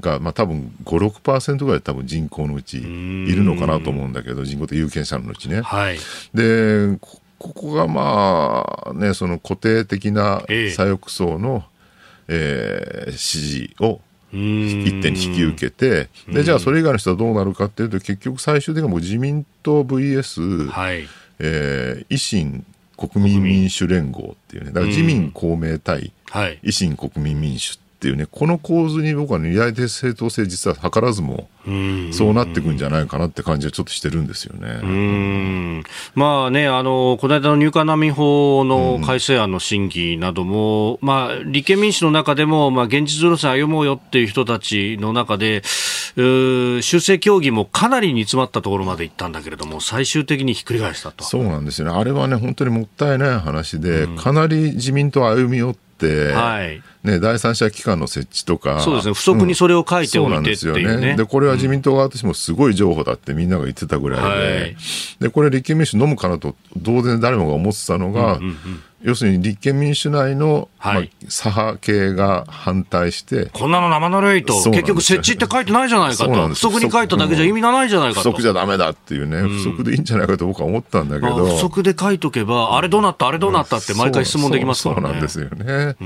が、まあ、多分5、6%ぐらい多分人口のうちいるのかなと思うんだけど、人口と有権者のうちね。はい、で、ここがまあね、その固定的な左翼層の、えー、支持を一点に引き受けて、でじゃあそれ以外の人はどうなるかっていうと、結局最終的にはもう自民党 VS、はい。えー、維新国民民主連合っていうね、だから自民公明対維新国民民主っていうね、この構図に僕は二大正当性実は図らずも、そうなっていくんじゃないかなって感じはちょっとしてるんですよね。まあね、あの、この間の入管難民法の改正案の審議なども、まあ、立憲民主の中でも、まあ、現実路線歩もうよっていう人たちの中で、修正協議もかなり煮詰まったところまで行ったんだけれども、最終的にひっくり返したと。そうなんですよね。あれはね、本当にもったいない話で、かなり自民党歩み寄って、はい、ね、第三者機関の設置とか、そうですね、不足にそれを書いておいてっていうね、ですよね。で、これは自民党側としてもすごい情報だってみんなが言ってたぐらいで、はい、で、これ立憲民主飲むかなと、当然誰もが思ってたのが、うんうんうん要するに立憲民主内の、はい。まあ、左派系が反対して、こんなの生ぬるいと、結局設置って書いてないじゃないかと、不足に書いただけじゃ意味がないじゃないかと。不足じゃダメだっていうね、不足でいいんじゃないかと僕は思ったんだけど。あ不足で書いとけば、あれどうなった、あれどうなったって毎回質問できますからね。そうなんですよね、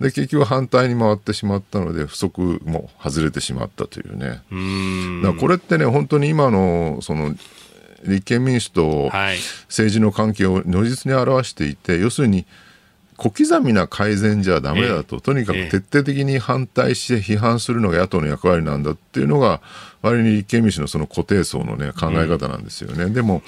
で結局反対に回ってしまったので不足も外れてしまったというね。うーんこれってね本当に今のその立憲民主とはい。政治の関係を如実に表していて要するに小刻みな改善じゃダメだと、とにかく徹底的に反対して批判するのが野党の役割なんだっていうのが割に立憲民主のその固定層の、ね、考え方なんですよね、でも、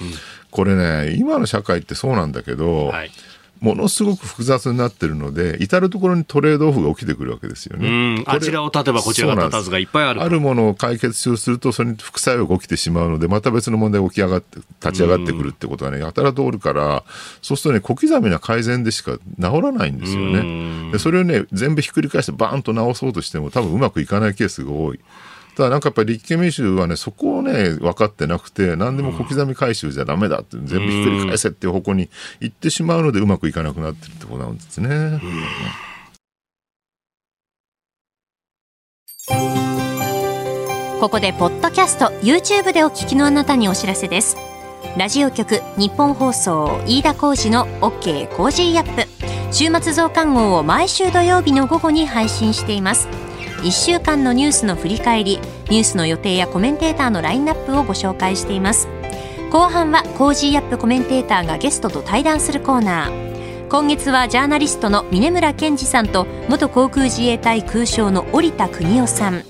これね今の社会ってそうなんだけど、はいものすごく複雑になってるので至る所にトレードオフが起きてくるわけですよね。あちらを立てばこちらが立たずがいっぱいあるあるものを解決しようとするとそれに副作用が起きてしまうのでまた別の問題が起き上がって立ち上がってくるってことはねやたらとおるからそうするとね小刻みな改善でしか治らないんですよね。でそれをね全部ひっくり返してバーンと直そうとしても多分うまくいかないケースが多い。ただなんかやっぱり立憲民主はねそこをね分かってなくて何でも小刻み回収じゃダメだって全部ひっくり返せっていう方向に行ってしまうのでうまくいかなくなってるってことなんですね。ここでポッドキャスト YouTube でお聞きのあなたにお知らせです。ラジオ局ニッポン放送飯田浩司の OK コージーアップ。週末増刊号を毎週土曜日の午後に配信しています1週間のニュースの振り返りニュースの予定やコメンテーターのラインナップをご紹介しています。後半はコージーアップコメンテーターがゲストと対談するコーナー。今月はジャーナリストの峯村健司さんと元航空自衛隊空将の織田邦男さん。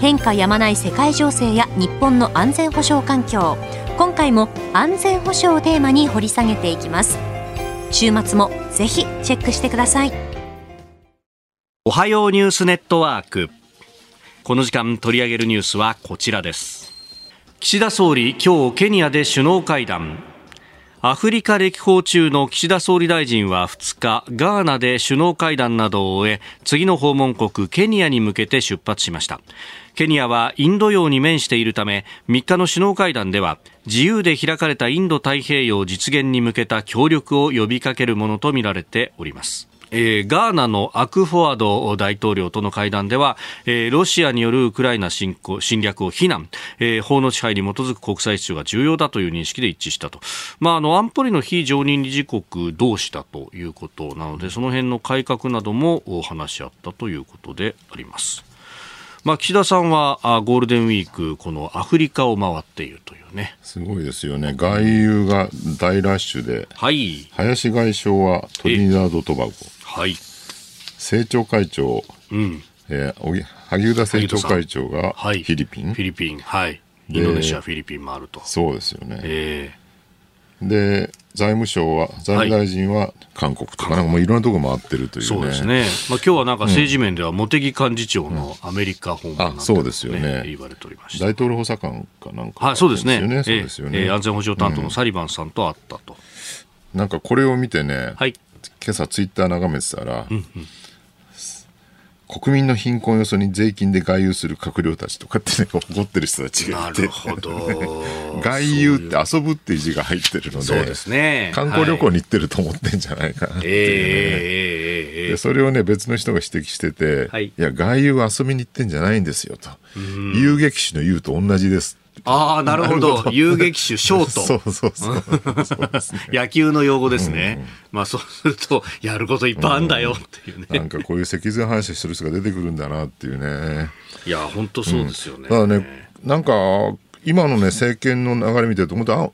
変化やまない世界情勢や日本の安全保障環境。今回も安全保障をテーマに掘り下げていきます。週末もぜひチェックしてください。おはようニュースネットワーク。この時間取り上げるニュースはこちらです。岸田総理今日ケニアで首脳会談。アフリカ歴訪中の岸田総理大臣は2日ガーナで首脳会談などを終え次の訪問国ケニアに向けて出発しました。ケニアはインド洋に面しているため3日の首脳会談では自由で開かれたインド太平洋実現に向けた協力を呼びかけるものとみられております。えーガーナのアクフォアド大統領との会談では、えーロシアによるウクライナ侵攻侵略を非難、えー法の支配に基づく国際秩序が重要だという認識で一致したと、まあ、あの安保理の非常任理事国同士だということなのでその辺の改革などもお話し合ったということであります。まあ、岸田さんはあゴールデンウィークこのアフリカを回っているというね。すごいですよね。外遊が大ラッシュで。はい、林外相はトリニダード・トバゴはい、政調会長、うん、えー萩生田政調会長がフはい、ィリピン、フィリピン、はい、インドネシア、フィリピンもあると。そうですよね、えで財務省は財務大臣は韓国とか、なんかもういろんなところ回ってるというね。そうですね、まあ今日はなんか政治面では茂木幹事長のアメリカ訪問なんて、あそうですよね。言われておりました。大統領補佐官かなんか。はい、そうですね。そうえですよね、ええー安全保障担当のサリバンさんと会ったと。なんかこれを見てね、はい。今朝ツイッター眺めてたら、国民の貧困予想に税金で外遊する閣僚たちとかってね怒ってる人たちがないて。るほど。外遊って遊ぶっていう字が入ってるのでそうですね。観光旅行はいに行ってると思ってんじゃないかなっていうね、でそれをね別の人が指摘してて、はい。や外遊は遊びに行ってんじゃないんですよと。遊撃手の遊と同じですああ、なるほど。遊撃手、ショーそト。う そうそうそう 野球の用語ですね。まあそうすると、やることいっぱいあるんだよっていうね。なんかこういう脊髄反射してる人が出てくるんだなっていうねいや、本当そうですよね。ただね、なんか、今のね、政権の流れ見てると、本当あ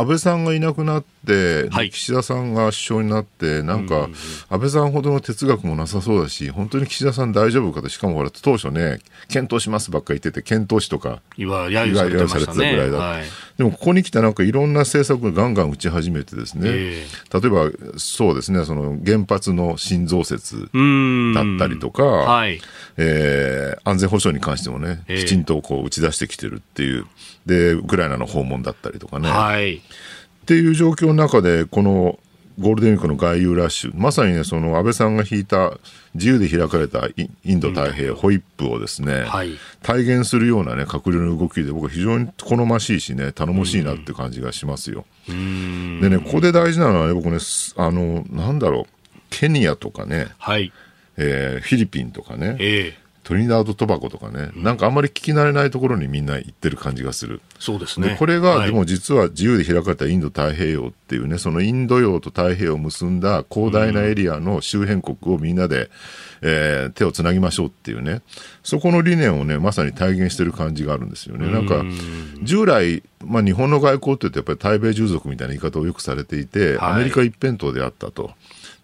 安倍さんがいなくなって、はい岸田さんが首相になって、なんか、安倍さんほどの哲学もなさそうだし、本当に岸田さん大丈夫かと、しかもほら、当初ね、検討しますばっかり言ってて、検討しとか、いわ揶揄されてましたね。揶揄されてたぐらいだはい。でもここに来てなんかいろんな政策がガンガン打ち始めてですね、え例えばそうですね、その原発の新増設。だったりとか、はい。えー安全保障に関してもね、ええきちんとこう打ち出してきてるっていう、で、ウクライナの訪問だったりとかね、はい。っていう状況の中で、このゴールデンウィークの外遊ラッシュ、まさにね、その安倍さんが引いた自由で開かれたインド太平洋、ホイップをですね、はい、体現するようなね、閣僚の動きで、僕は非常に好ましいしね、頼もしいなって感じがしますよ。でね、ここで大事なのはね、僕ね、あの、なんだろう、ケニアとかね、はい、えー、フィリピンとかね、えートリニダード・トバゴとかね、なんかあんまり聞き慣れないところにみんな行ってる感じがする。そうですね。これが、でも実は自由で開かれたインド太平洋っていうね、そのインド洋と太平洋を結んだ広大なエリアの周辺国をみんなで、えー、手をつなぎましょうっていうね、そこの理念をね、まさに体現してる感じがあるんですよね。なんか、従来、まあ日本の外交って言うとやっぱり対米従属みたいな言い方をよくされていて、アメリカ一辺倒であったと。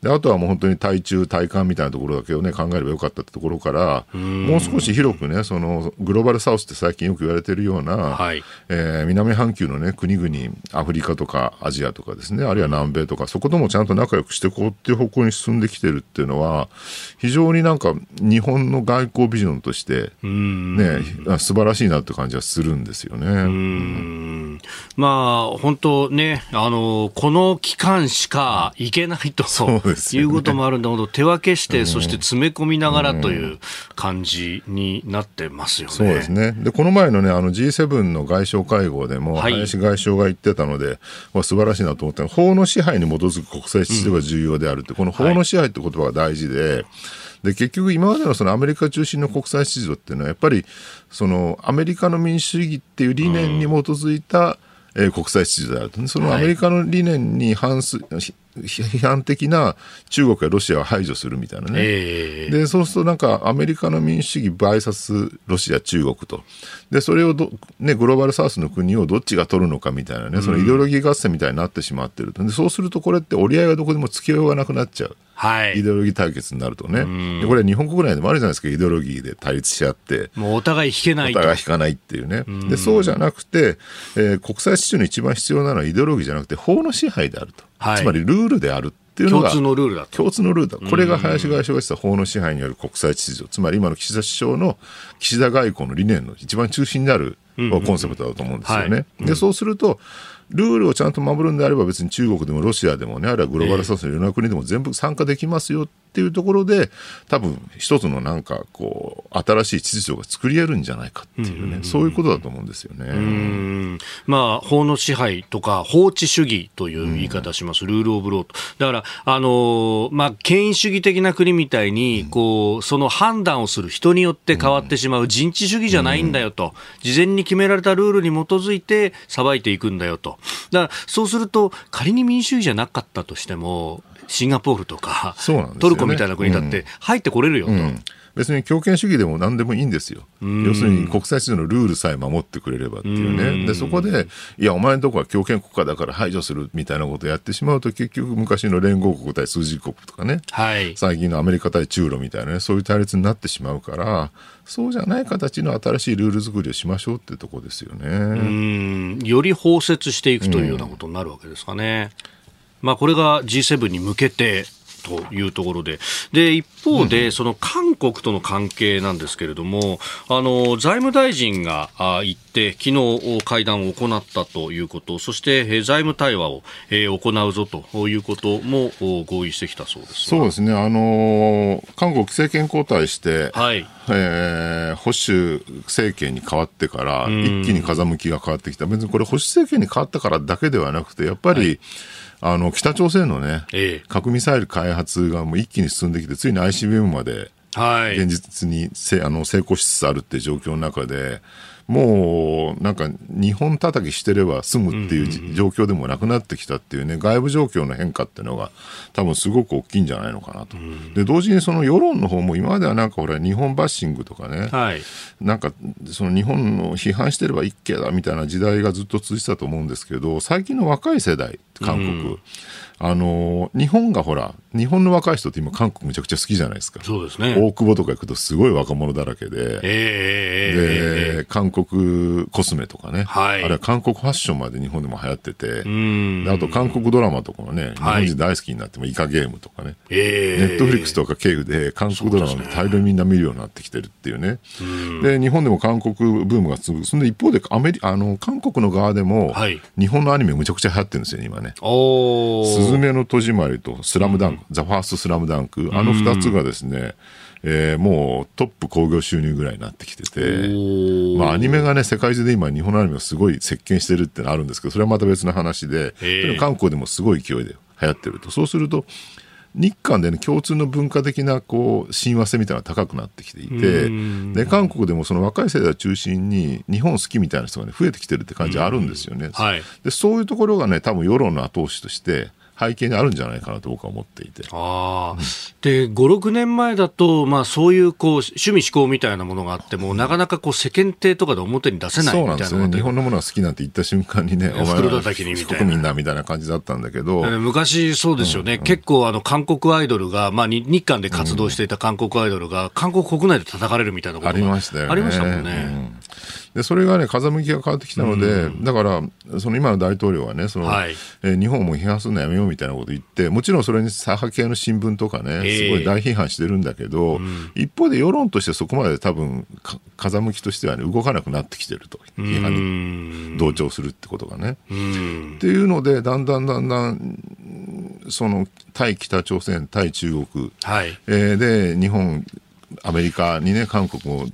であとはもう本当に対中、対韓みたいなところだけを、ね、考えればよかったってところから、もう少し広くね、そのグローバルサウスって最近よく言われてるような、はい、えー、南半球の、ね、国々、アフリカとかアジアとかですね、あるいは南米とか、そこともちゃんと仲良くしていこうっていう方向に進んできてるっていうのは、非常になんか日本の外交ビジョンとして、ね、素晴らしいなって感じはするんですよね。まあ、本当ね、あの、この期間しか行けないと。そうね、いうこともあるんだけど、手分けして、そして詰め込みながらという感じになってますよね。そうですね。で、この前のね、あの G7 の外相会合でも、はい、林外相が言ってたので、まあ、素晴らしいなと思った法の支配に基づく国際秩序が重要であるって、うん、この法の支配って言葉が大事で、はいで結局、今までのそのアメリカ中心の国際秩序っていうのは、やっぱりそのアメリカの民主主義っていう理念に基づいた、うん、えー、国際秩序であると、そのアメリカの理念に反す、はい批判的な中国やロシアを排除するみたいなね、えー、でそうするとなんかアメリカの民主主義 VS ロシア、中国と、でそれをど、ね、グローバルサウスの国をどっちが取るのかみたいなね、そのイデオロギー合戦みたいになってしまってると、でそうするとこれって折り合いがどこでもつきようがなくなっちゃう。はい、イデオロギー対決になるとね、でこれ、日本国内でもあるじゃないですか、イデオロギーで対立し合って、もうお互い引けないお互い引かないっていうね、でそうじゃなくて、えー、国際秩序に一番必要なのはイデオロギーじゃなくて、法の支配であると、はい、つまりルールであるっていうのが共通のルールだ共通のルールだ。これが林外相がした法の支配による国際秩序、つまり今の岸田首相の岸田外交の理念の一番中心になるコンセプトだと思うんですよね。で、そうすると、ルールをちゃんと守るんであれば別に中国でもロシアでもね、あるいはグローバルサウスのいろんな国でも全部参加できますよっていうところで、多分一つのなんかこう、新しい秩序が作り得るんじゃないかっていうね、そういうことだと思うんですよね。まあ、法の支配とか法治主義という言い方します、ルールオブローと。だから、あのまあ、権威主義的な国みたいに、こう、その判断をする人によって変わってしまう人治主義じゃないんだよと、事前に決められたルールに基づいて裁いていくんだよと。だからそうすると仮に民主主義じゃなかったとしてもシンガポールとか、ね、トルコみたいな国だって入ってこれるよと。うんうん別に強権主義でも何でもいいんですよ。要するに国際秩序のルールさえ守ってくれればっていうね。で、そこで、いや、お前のとこは強権国家だから排除するみたいなことをやってしまうと、結局昔の連合国対数字国とかね、はい、最近のアメリカ対中ロみたいなね、そういう対立になってしまうから、そうじゃない形の新しいルール作りをしましょうってとこですよね。より包摂していくというようなことになるわけですかね。まあ、これが G7 に向けてというところで、で一方で、その韓国との関係なんですけれども、あの財務大臣が行って、昨日会談を行ったということ、そして財務対話を行うぞということも合意してきたそうです。そうですね、あの韓国政権交代して、はい。えー、保守政権に変わってから、一気に風向きが変わってきた、別にこれ、保守政権に変わったからだけではなくて、やっぱり、はいあの北朝鮮のね、ええ、核ミサイル開発がもう一気に進んできて、ついに ICBM まで現実にせ、はい、あの成功しつつあるって状況の中で、もうなんか日本叩きしてれば済むっていう状況でもなくなってきたっていうね、外部状況の変化っていうのが多分すごく大きいんじゃないのかなと。で、同時にその世論の方も今まではなんかほら日本バッシングとかね、はい、なんかその日本の批判してれば一家だみたいな時代がずっと続いてたと思うんですけど、最近の若い世代、韓国、あの日本がほら、日本の若い人って今、韓国めちゃくちゃ好きじゃないですか、そうですね。大久保とか行くと、すごい若者だらけで、えー、で韓国コスメとかね、はい。あるいは韓国ファッションまで日本でも流行ってて、うん。であと韓国ドラマとかもね、日はい。本人大好きになってもイカゲームとかね、えネットフリックスとか経由で韓国ドラマを大量にみんな見るようになってきてるっていうね。で、日本でも韓国ブームが続く。そんで一方でアメリあの、韓国の側でも、はい。日本のアニメむちゃくちゃ流行ってるんですよね、今ね。おー。すずめの戸締まりとスラムダンク、ザ・ファーストスラムダンク、あの二つがですね、えーもうトップ興行収入ぐらいになってきてて、まあアニメがね、世界中で今日本のアニメがすごい席巻してるってのあるんですけど、それはまた別の話で、韓国でもすごい勢いで流行ってると。そうすると、日韓でね、共通の文化的な、こう、親和性みたいなのが高くなってきていて、で、韓国でもその若い世代を中心に、日本好きみたいな人がね、増えてきてるって感じあるんですよね。はい。で、そういうところがね、多分世論の後押しとして、背景にあるんじゃないかなと僕は思っていて。ああ、で、5、6年前だと、まあそういうこう、趣味嗜好みたいなものがあっても、なかなかこう世間体とかで表に出せないそうみたいなのがなんですよね。日本のものが好きなんて言った瞬間にね、お 前袋は叩きにみたいな国民だみたいな感じだったんだけど、えー昔そうですよね、結構あの韓国アイドルが、まあ、に日韓で活動していた韓国アイドルが、韓国国内で叩かれるみたいなことあがりましたよね。ありましたもんね。うんで、それがね、風向きが変わってきたので、だから、その今の大統領はね、その、はいえー日本も批判するのやめようみたいなこと言って、もちろんそれに左派系の新聞とかね、ええすごい大批判してるんだけど、一方で世論としてそこまで多分、か風向きとしてはね、動かなくなってきてると。批判に同調するってことがね。うんっていうので、だんだんだんだん、その、対北朝鮮、対中国、はい。えーで、日本、アメリカにね、韓国も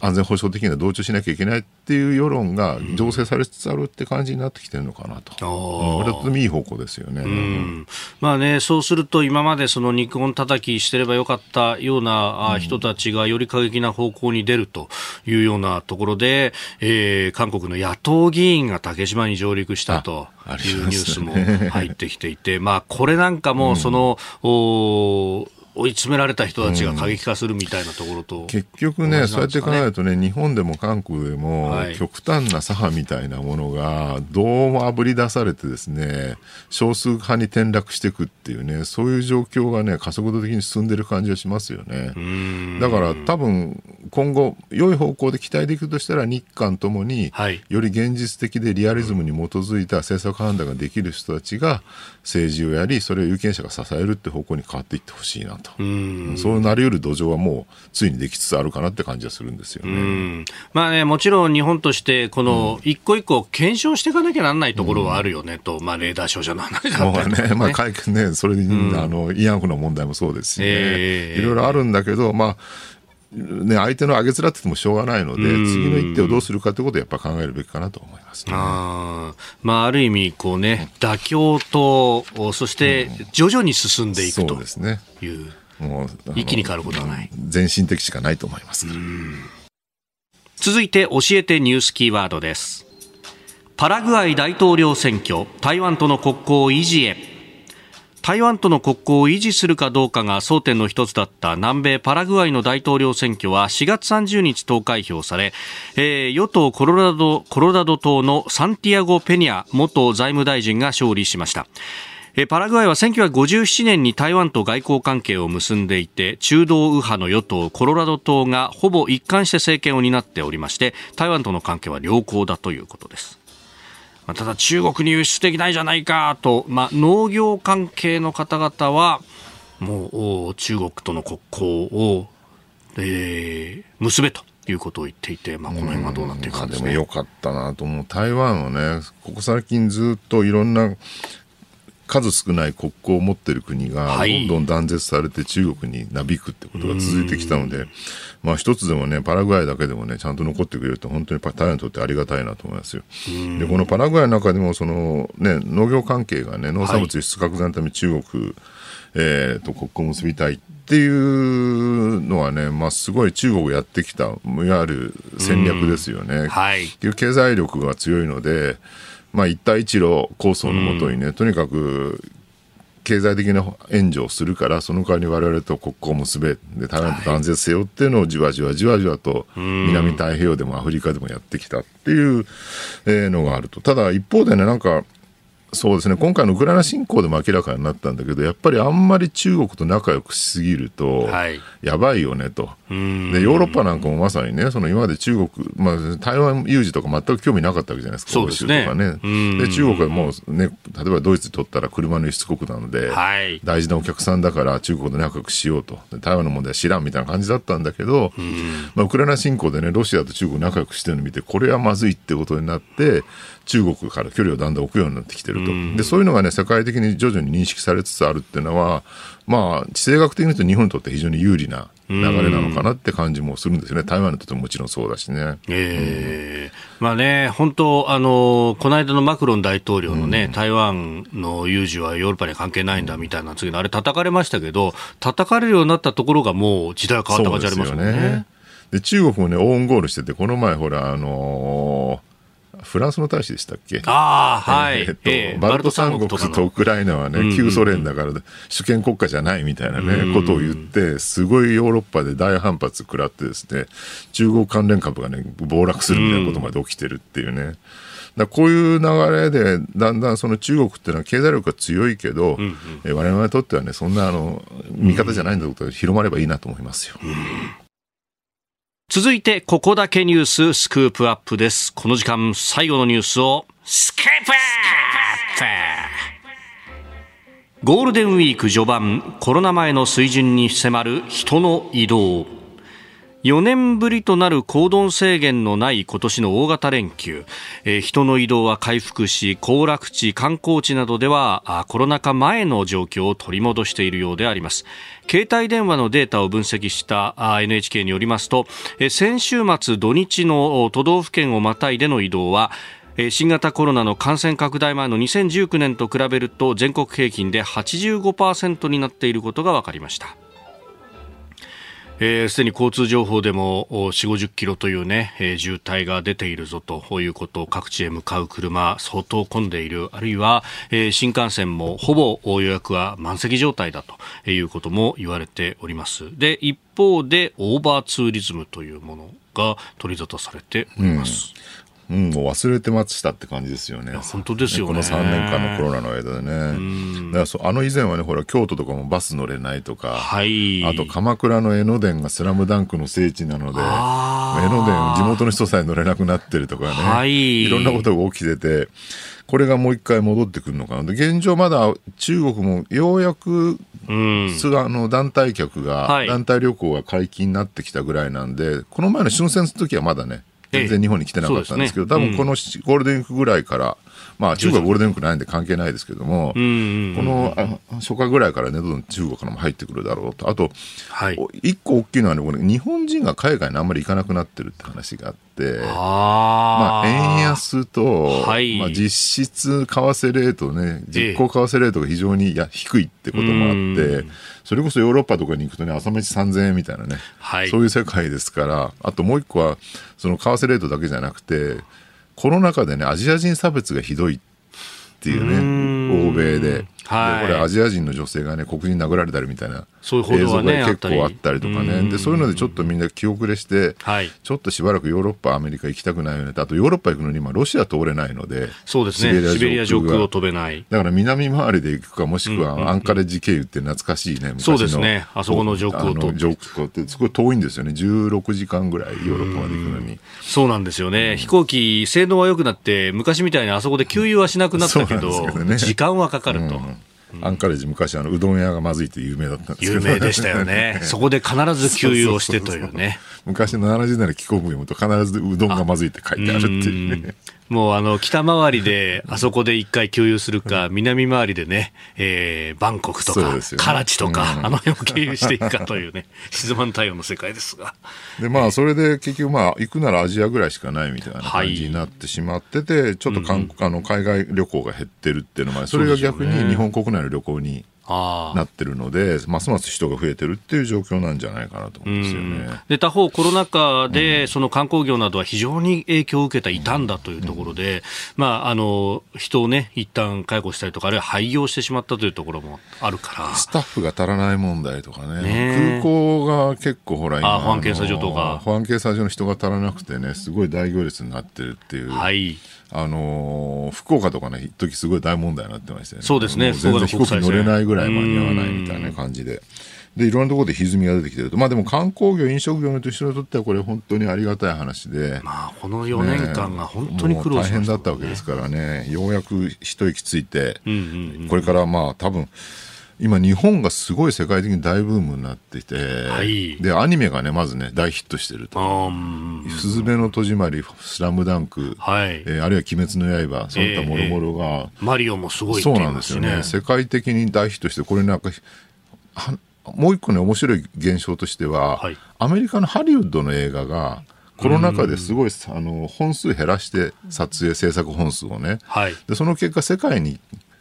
安全保障的には同調しなきゃいけないっていう世論が醸成されつつあるって感じになってきてるのかなと。おー。これはとてもいい方向ですよね。うん。まあね、そうすると今までその肉音叩きしてればよかったようなあ人たちがより過激な方向に出るというようなところで、えー韓国の野党議員が竹島に上陸したというニュースもね入ってきていて、まあこれなんかもその、お追い詰められた人たちが過激化するみたいなところと、結局ね、そうやって考えるとね、日本でも韓国でもはい、極端な左派みたいなものが、どうもあぶり出されてですね、少数派に転落していくっていうね、そういう状況がね、加速度的に進んでる感じがしますよね。だから多分、今後、良い方向で期待できるとしたら、日韓ともにはい、より現実的でリアリズムに基づいた政策判断ができる人たちが政治をやり、それを有権者が支えるって方向に変わっていってほしいなと。うん。そうなり得る土壌はもうついにできつつあるかなって感じがするんですよね。うん。まあね、もちろん日本として、この一個一個検証していかなきゃならないところはあるよねと、まあ、レーダー照射の話だったりとかね、まあ、解決ね、それに、あの、慰安婦の問題もそうですしね、ええ。いろいろあるんだけど、まあ、ね、相手の上げ面っててもしょうがないので、次の一手をどうするかということをやっぱ考えるべきかなと思います、ね。あーまあ、ある意味、こうね、妥協と、おそして徐々に進んでいくそとうですね。いう、もう、一気に変わることはない。全身的しかないと思います。続いて教えてニュースキーワードです。パラグアイ大統領選挙、台湾との国交維持へ。台湾との国交を維持するかどうかが争点の一つだった南米パラグアイの大統領選挙は4月30日投開票され、えー与党コロラドコロラド党のサンティアゴ・ペニャ元財務大臣が勝利しました。パラグアイは1957年に台湾と外交関係を結んでいて中道右派の与党コロラド党がほぼ一貫して政権を担っておりまして台湾との関係は良好だということです。まあただ中国に輸出できないじゃないかと、まあ、農業関係の方々はもうお中国との国交を、えー結べということを言っていて、まあ、この辺はどうなっていくかですね。でもよかったなと思う。台湾はね、ここ最近ずっといろんな数少ない国交を持っている国がはいどんどん断絶されて中国になびくってことが続いてきたので、まあ一つでもね、パラグアイだけでもね、ちゃんと残ってくれると本当に台湾にとってありがたいなと思いますよ。で、このパラグアイの中でもそのね、農業関係がね、農産物輸出拡大のために中国、えーと国交を結びたいっていうのはね、まあすごい中国がやってきた、いわゆる戦略ですよね。はいっていう経済力が強いので、まあ、一帯一路構想のもとにね、とにかく経済的な援助をするから、その代わりに我々と国交を結べ、で台湾と断絶せよっていうのをじわじわじわじわと、南太平洋でもアフリカでもやってきたっていうえーのがあると。ただ一方でね、なんか、そうですね。今回のウクライナ侵攻でも明らかになったんだけどやっぱりあんまり中国と仲良くしすぎると、やばいよねと。でヨーロッパなんかもまさにねその今まで中国、まあ、台湾有事とか全く興味なかったわけじゃないですか。そうですね。とかね。で中国はもうね例えばドイツにとったら車の輸出国なので、はい、大事なお客さんだから中国と仲良くしようと。台湾の問題は知らんみたいな感じだったんだけど、まあ、ウクライナ侵攻でねロシアと中国仲良くしてるのを見てこれはまずいってことになって中国から距離をだんだん置くようになってきてると、でそういうのがね世界的に徐々に認識されつつあるっていうのはまあ地政学的に言うと日本にとって非常に有利な流れなのかなって感じもするんですよね、台湾にとってももちろんそうだしね。えー、まあね、本当、あのこの間のマクロン大統領のね、うん、台湾の有事はヨーロッパに関係ないんだみたいな次のあれ、叩かれましたけど、叩かれるようになったところが、もう時代が変わった感じありますよね。で中国もね、オウンゴールしてて、この前、ほら、あのーフランスの大使でしたっけ？ああ、はい。えっと、えー、バルト三国とウクライナはね、旧ソ連だから主権国家じゃないみたいなね、ことを言って、すごいヨーロッパで大反発食らってですね、中国関連株がね、暴落するみたいなことまで起きてるっていうね。だこういう流れで、だんだんその中国っていうのは経済力が強いけど、うんうん、我々にとってはね、そんなあの味方じゃないんだことが広まればいいなと思いますよ。うん続いて、ここだけニューススクープアップです。この時間、最後のニュースを、スクープアップゴールデンウィーク序盤、コロナ前の水準に迫る人の移動。4年ぶりとなる行動制限のない今年の大型連休、えー、人の移動は回復し行楽地観光地などではコロナ禍前の状況を取り戻しているようであります。携帯電話のデータを分析した NHK によりますと、えー、先週末土日の都道府県をまたいでの移動は新型コロナの感染拡大前の2019年と比べると全国平均で85%になっていることが分かりました、えー、で、に交通情報でも4、50キロというね、えー、渋滞が出ているぞということを各地へ向かう車相当混んでいるあるいは、えー、新幹線もほぼ予約は満席状態だということも言われております。で一方でオーバーツーリズムというものが取り沙汰されております、うん、もう忘れてましたって感じですよね。本当ですよね。この3年間のコロナの間でね。だからそあの以前はね、ほら、京都とかもバス乗れないとか、はい、あと鎌倉の江ノ電がスラムダンクの聖地なので、江ノ電、地元の人さえ乗れなくなってるとかね、はい、いろんなことが起きてて、これがもう一回戻ってくるのかな。で現状まだ中国もようやく、うん、あの団体客が、はい、団体旅行が解禁になってきたぐらいなんで、この前の春節の時はまだね、全然日本に来てなかったんですけど、ね、多分このゴールデンウィークぐらいから、まあ、中国はゴールデンウィークないんで関係ないですけども、この初夏ぐらいからね、どんどん中国からも入ってくるだろうと、あと、はい、一個大きいのはね、これ日本人が海外にあんまり行かなくなってるって話があって、あまあ、円安と、はい、まあ、実質為替レートね、実行為替レートが非常にや低いってこともあって、それこそヨーロッパとかに行くとね、朝飯3000円みたいなね、はい、そういう世界ですから、あともう一個は、その為替レートだけじゃなくて、コロナ禍でね、アジア人差別がひどいっていうね、欧米で。はい、これアジア人の女性がね黒人殴られたりみたいな映像が結構あったりとかね。でそういうのでちょっとみんな気遅れして、はい、ちょっとしばらくヨーロッパアメリカ行きたくないよね。あとヨーロッパ行くのに今ロシア通れないのでそうですね。シベリア上空を飛べない。だから南回りで行くかもしくはアンカレッジ経由って懐かしいね、そうですね。あそこの上空を飛上空ってすごい遠いんですよね。16時間ぐらいヨーロッパまで行くのに。そうなんですよね、飛行機性能は良くなって昔みたいにあそこで給油はしなくなったけど、ね、時間はかかると。うんアンカレッジ昔あのうどん屋がまずいって有名だったんです有名でしたよね。そこで必ず給油をしてというね。昔の70年代の気候部読むと必ずうどんがまずいって書いてあるっていうねもうあの北回りであそこで一回給油するか、南回りでね、えー、バンコクとか、ね、カラチとか、うん、あの辺を経由していくかというね、静まん太陽の世界ですが。で、まあ、それで結局、まあ、行くならアジアぐらいしかないみたいな感じになってしまってて、はい、ちょっと韓、うん、あの海外旅行が減ってるっていうのも、それが逆に日本国内の旅行になってるので、ますます人が増えてるっていう状況なんじゃないかなと思うんですよね。で他方、コロナ禍で、その観光業などは非常に影響を受けた傷んだというところで、まあ、あの人をね、一旦解雇したりとか、あるいは廃業してしまったというところもあるから。スタッフが足らない問題とかね、ね空港が結構ほら今あ保安検査場とか。保安検査場の人が足らなくてね、すごい大行列になってるっていう。はいあのー福岡とかね、一時すごい大問題になってましたよね。そうですねも全然飛行機乗れないぐらい間に合わないうんみたいな感じで。で、いろんなところで歪みが出てきてると。まあでも観光業、飲食業の人にとってはこれ本当にありがたい話で。まあ、この4年間が本当に苦労しました変だったわけですからね。ようやく一息ついて、うんうんうんこれからまあ多分、今日本がすごい世界的に大ブームになっていて、はい。で、アニメがね、まずね、大ヒットしてると。すずめの戸締まり、スラムダンク、はい。えーあるいは鬼滅の刃、そういったもろもろが、マリオもすごいそうなんですよね。世界的に大ヒットして、これなんか、はもう一個ね、面白い現象としては、はい。アメリカのハリウッドの映画が、コロナ禍ですごいあの本数減らして撮影制作本数をね、はい。でその結果世界に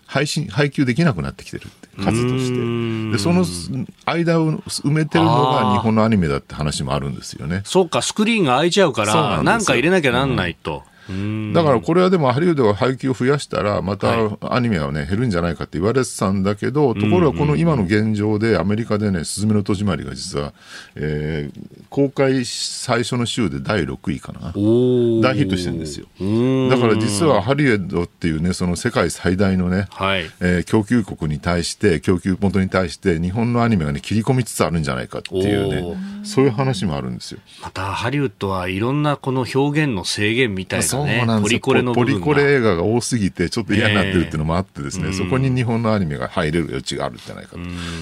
配信配給できなくなってきてるって数として。でその間を埋めてるのが日本のアニメだって話もあるんですよね。そうか、スクリーンが空いちゃうから、なんか入れなきゃなんないと。うんだからこれはでもハリウッドが配給を増やしたらまはたアニメはね減るんじゃないかって言われてたんだけどところがこの今の現状でアメリカでね「すずめの戸締まり」が実は、えー公開最初の週で第6位かな。大ヒットしてるんですよ。うん。だから実はハリウッドっていうねその世界最大のねはい。えー供給国に対して供給元に対して日本のアニメがね切り込みつつあるんじゃないかっていうおねそういう話もあるんですよ。また、ハリウッドはいろんなこの表現の制限みたいそうなんですよ。ポリコレの部ポリコレ映画が多すぎてちょっと嫌になってるっていうのもあってですね、ねえそこに日本のアニメが入れる余地があるんじゃないかと、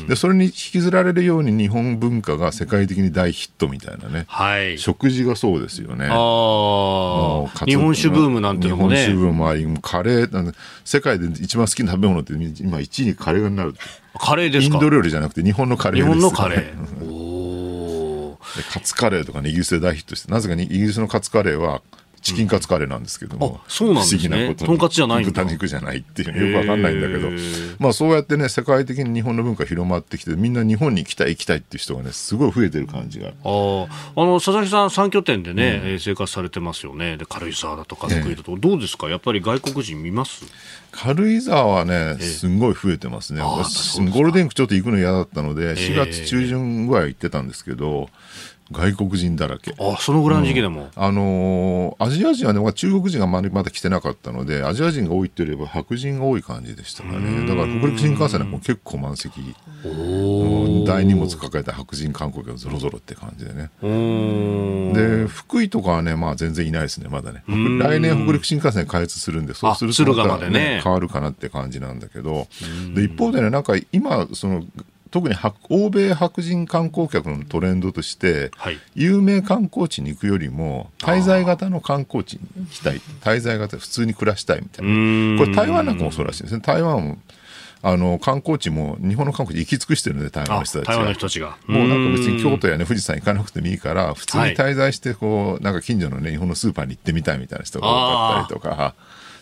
でそれに引きずられるように日本文化が世界的に大ヒットみたいなね、はい。食事がそうですよね。ああ、日本酒ブームなんてのもね。日本酒ブームもありカレー世界で一番好きな食べ物って今1位にカレーになるカレーですか？インド料理じゃなくて日本のカレ日ーです。よね本のカレー。おー。でカツカレーとかねイギリスで大ヒットしてなぜかにイギリスのカツカレーはチキンカツカレーなんですけども、あそうなんですね。不思議なことに。とんかつじゃない豚肉じゃないっていう。よくわかんないんだけど。まあそうやってね世界的に日本の文化広まってきてみんな日本に行きたい行きたいっていう人がねすごい増えてる感じがあー。あの佐々木さん、3拠点でね、えー生活されてますよね、で軽井沢だとか福井だとか、どうですか、やっぱり外国人見ます？軽井沢はねすんごい増えてますね。あー私そうですか。ゴールデンウィークちょっと行くの嫌だったのでえ4月中旬ぐらい行ってたんですけど外国人だらけ。あそのぐらいの時期でも。あのーアジア人はね、まあ中国人がまだまだ来てなかったので、アジア人が多いっていうよりは白人が多い感じでしたかね。だから北陸新幹線なんかも結構満席、お大荷物抱えた白人観光客がゾロゾロって感じでね。で、福井とかはね、まあ全然いないですね、まだね。ん。来年北陸新幹線開通するんで、そうするとまたまでね。変わるかなって感じなんだけど、で、一方でね、なんか今、その、特に白欧米白人観光客のトレンドとして、はい。有名観光地に行くよりも滞在型の観光地に行きたい。滞在型普通に暮らしたいみたいうなこれ台湾なんかもそうらしいですね。台湾もあの観光地も日本の観光地行き尽くしてるので台湾あの人たち台湾のが人たちが。もうなんか別に京都都やね富士山行かなくてもいいから普通に滞在してこうなんか近所のね日本のスーパーに行ってみたいみたいな人が多かったりとか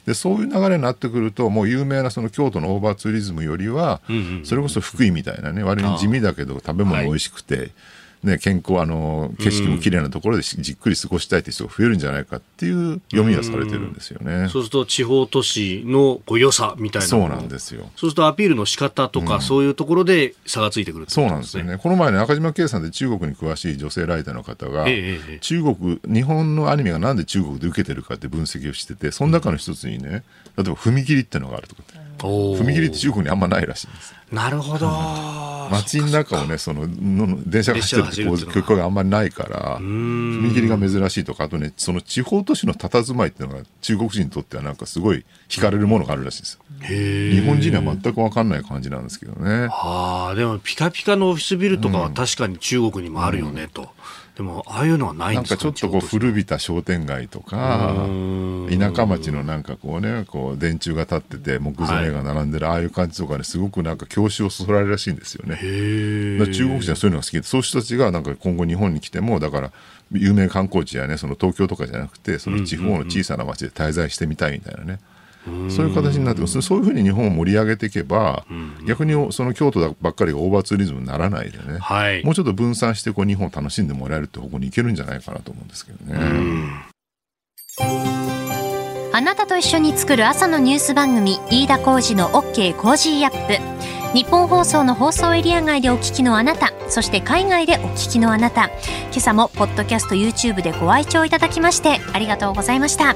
でそういう流れになってくるともう有名なその京都のオーバーツーリズムよりはそれこそ福井みたいなね割に地味だけど食べ物美味しくて、ね、健康あの景色も綺麗なところでじっくり過ごしたいって人が増えるんじゃないかっていう読みはされてるんですよね。そうすると地方都市のこう良さみたいなそうなんですよ。そうするとアピールの仕方とか、そういうところで差がついてくるってそうなんですよね。この前ね、中島圭さんで中国に詳しい女性ライターの方が、ええええ。中国、日本のアニメがなんで中国で受けてるかって分析をしてて、その中の一つにね、例えば踏切ってのがあるとかって、踏切って中国にあんまないらしいんです。なるほど。街の中をね、その、の電車が走ってるってがあんまりないから、踏切が珍しいとか、あとね、その地方都市の佇まいっていうのが中国人にとってはなんかすごい惹かれるものがあるらしいです日本人には全く分かんない感じなんですけどね。ああ、でもピカピカのオフィスビルとかは確かに中国にもあるよね、と。でも、ああいうのはないんなんですか？かちょっとこう古びた商店街とかうん。田舎町のなんかこうねこう電柱が立ってて木造の絵が並んでる、ああいう感じとかねすごくなんか郷愁をそそられるらしいんですよね。中国人はそういうのが好き。でそういう人たちがなんか今後日本に来てもだから有名観光地やねその東京とかじゃなくてその地方の小さな町で滞在してみたいみたいなね、そういう形になってます。そういうふうに日本を盛り上げていけば、逆にその京都ばっかりがオーバーツーリズムにならないでね、はい、もうちょっと分散してこう日本を楽しんでもらえるって方向にいけるんじゃないかなと思うんですけどね。あなたと一緒に作る朝のニュース番組飯田浩司の OK コージーアップ。ニッポン放送の放送エリア外でお聞きのあなたそして海外でお聞きのあなた。今朝もポッドキャスト YouTube でご愛聴いただきましてありがとうございました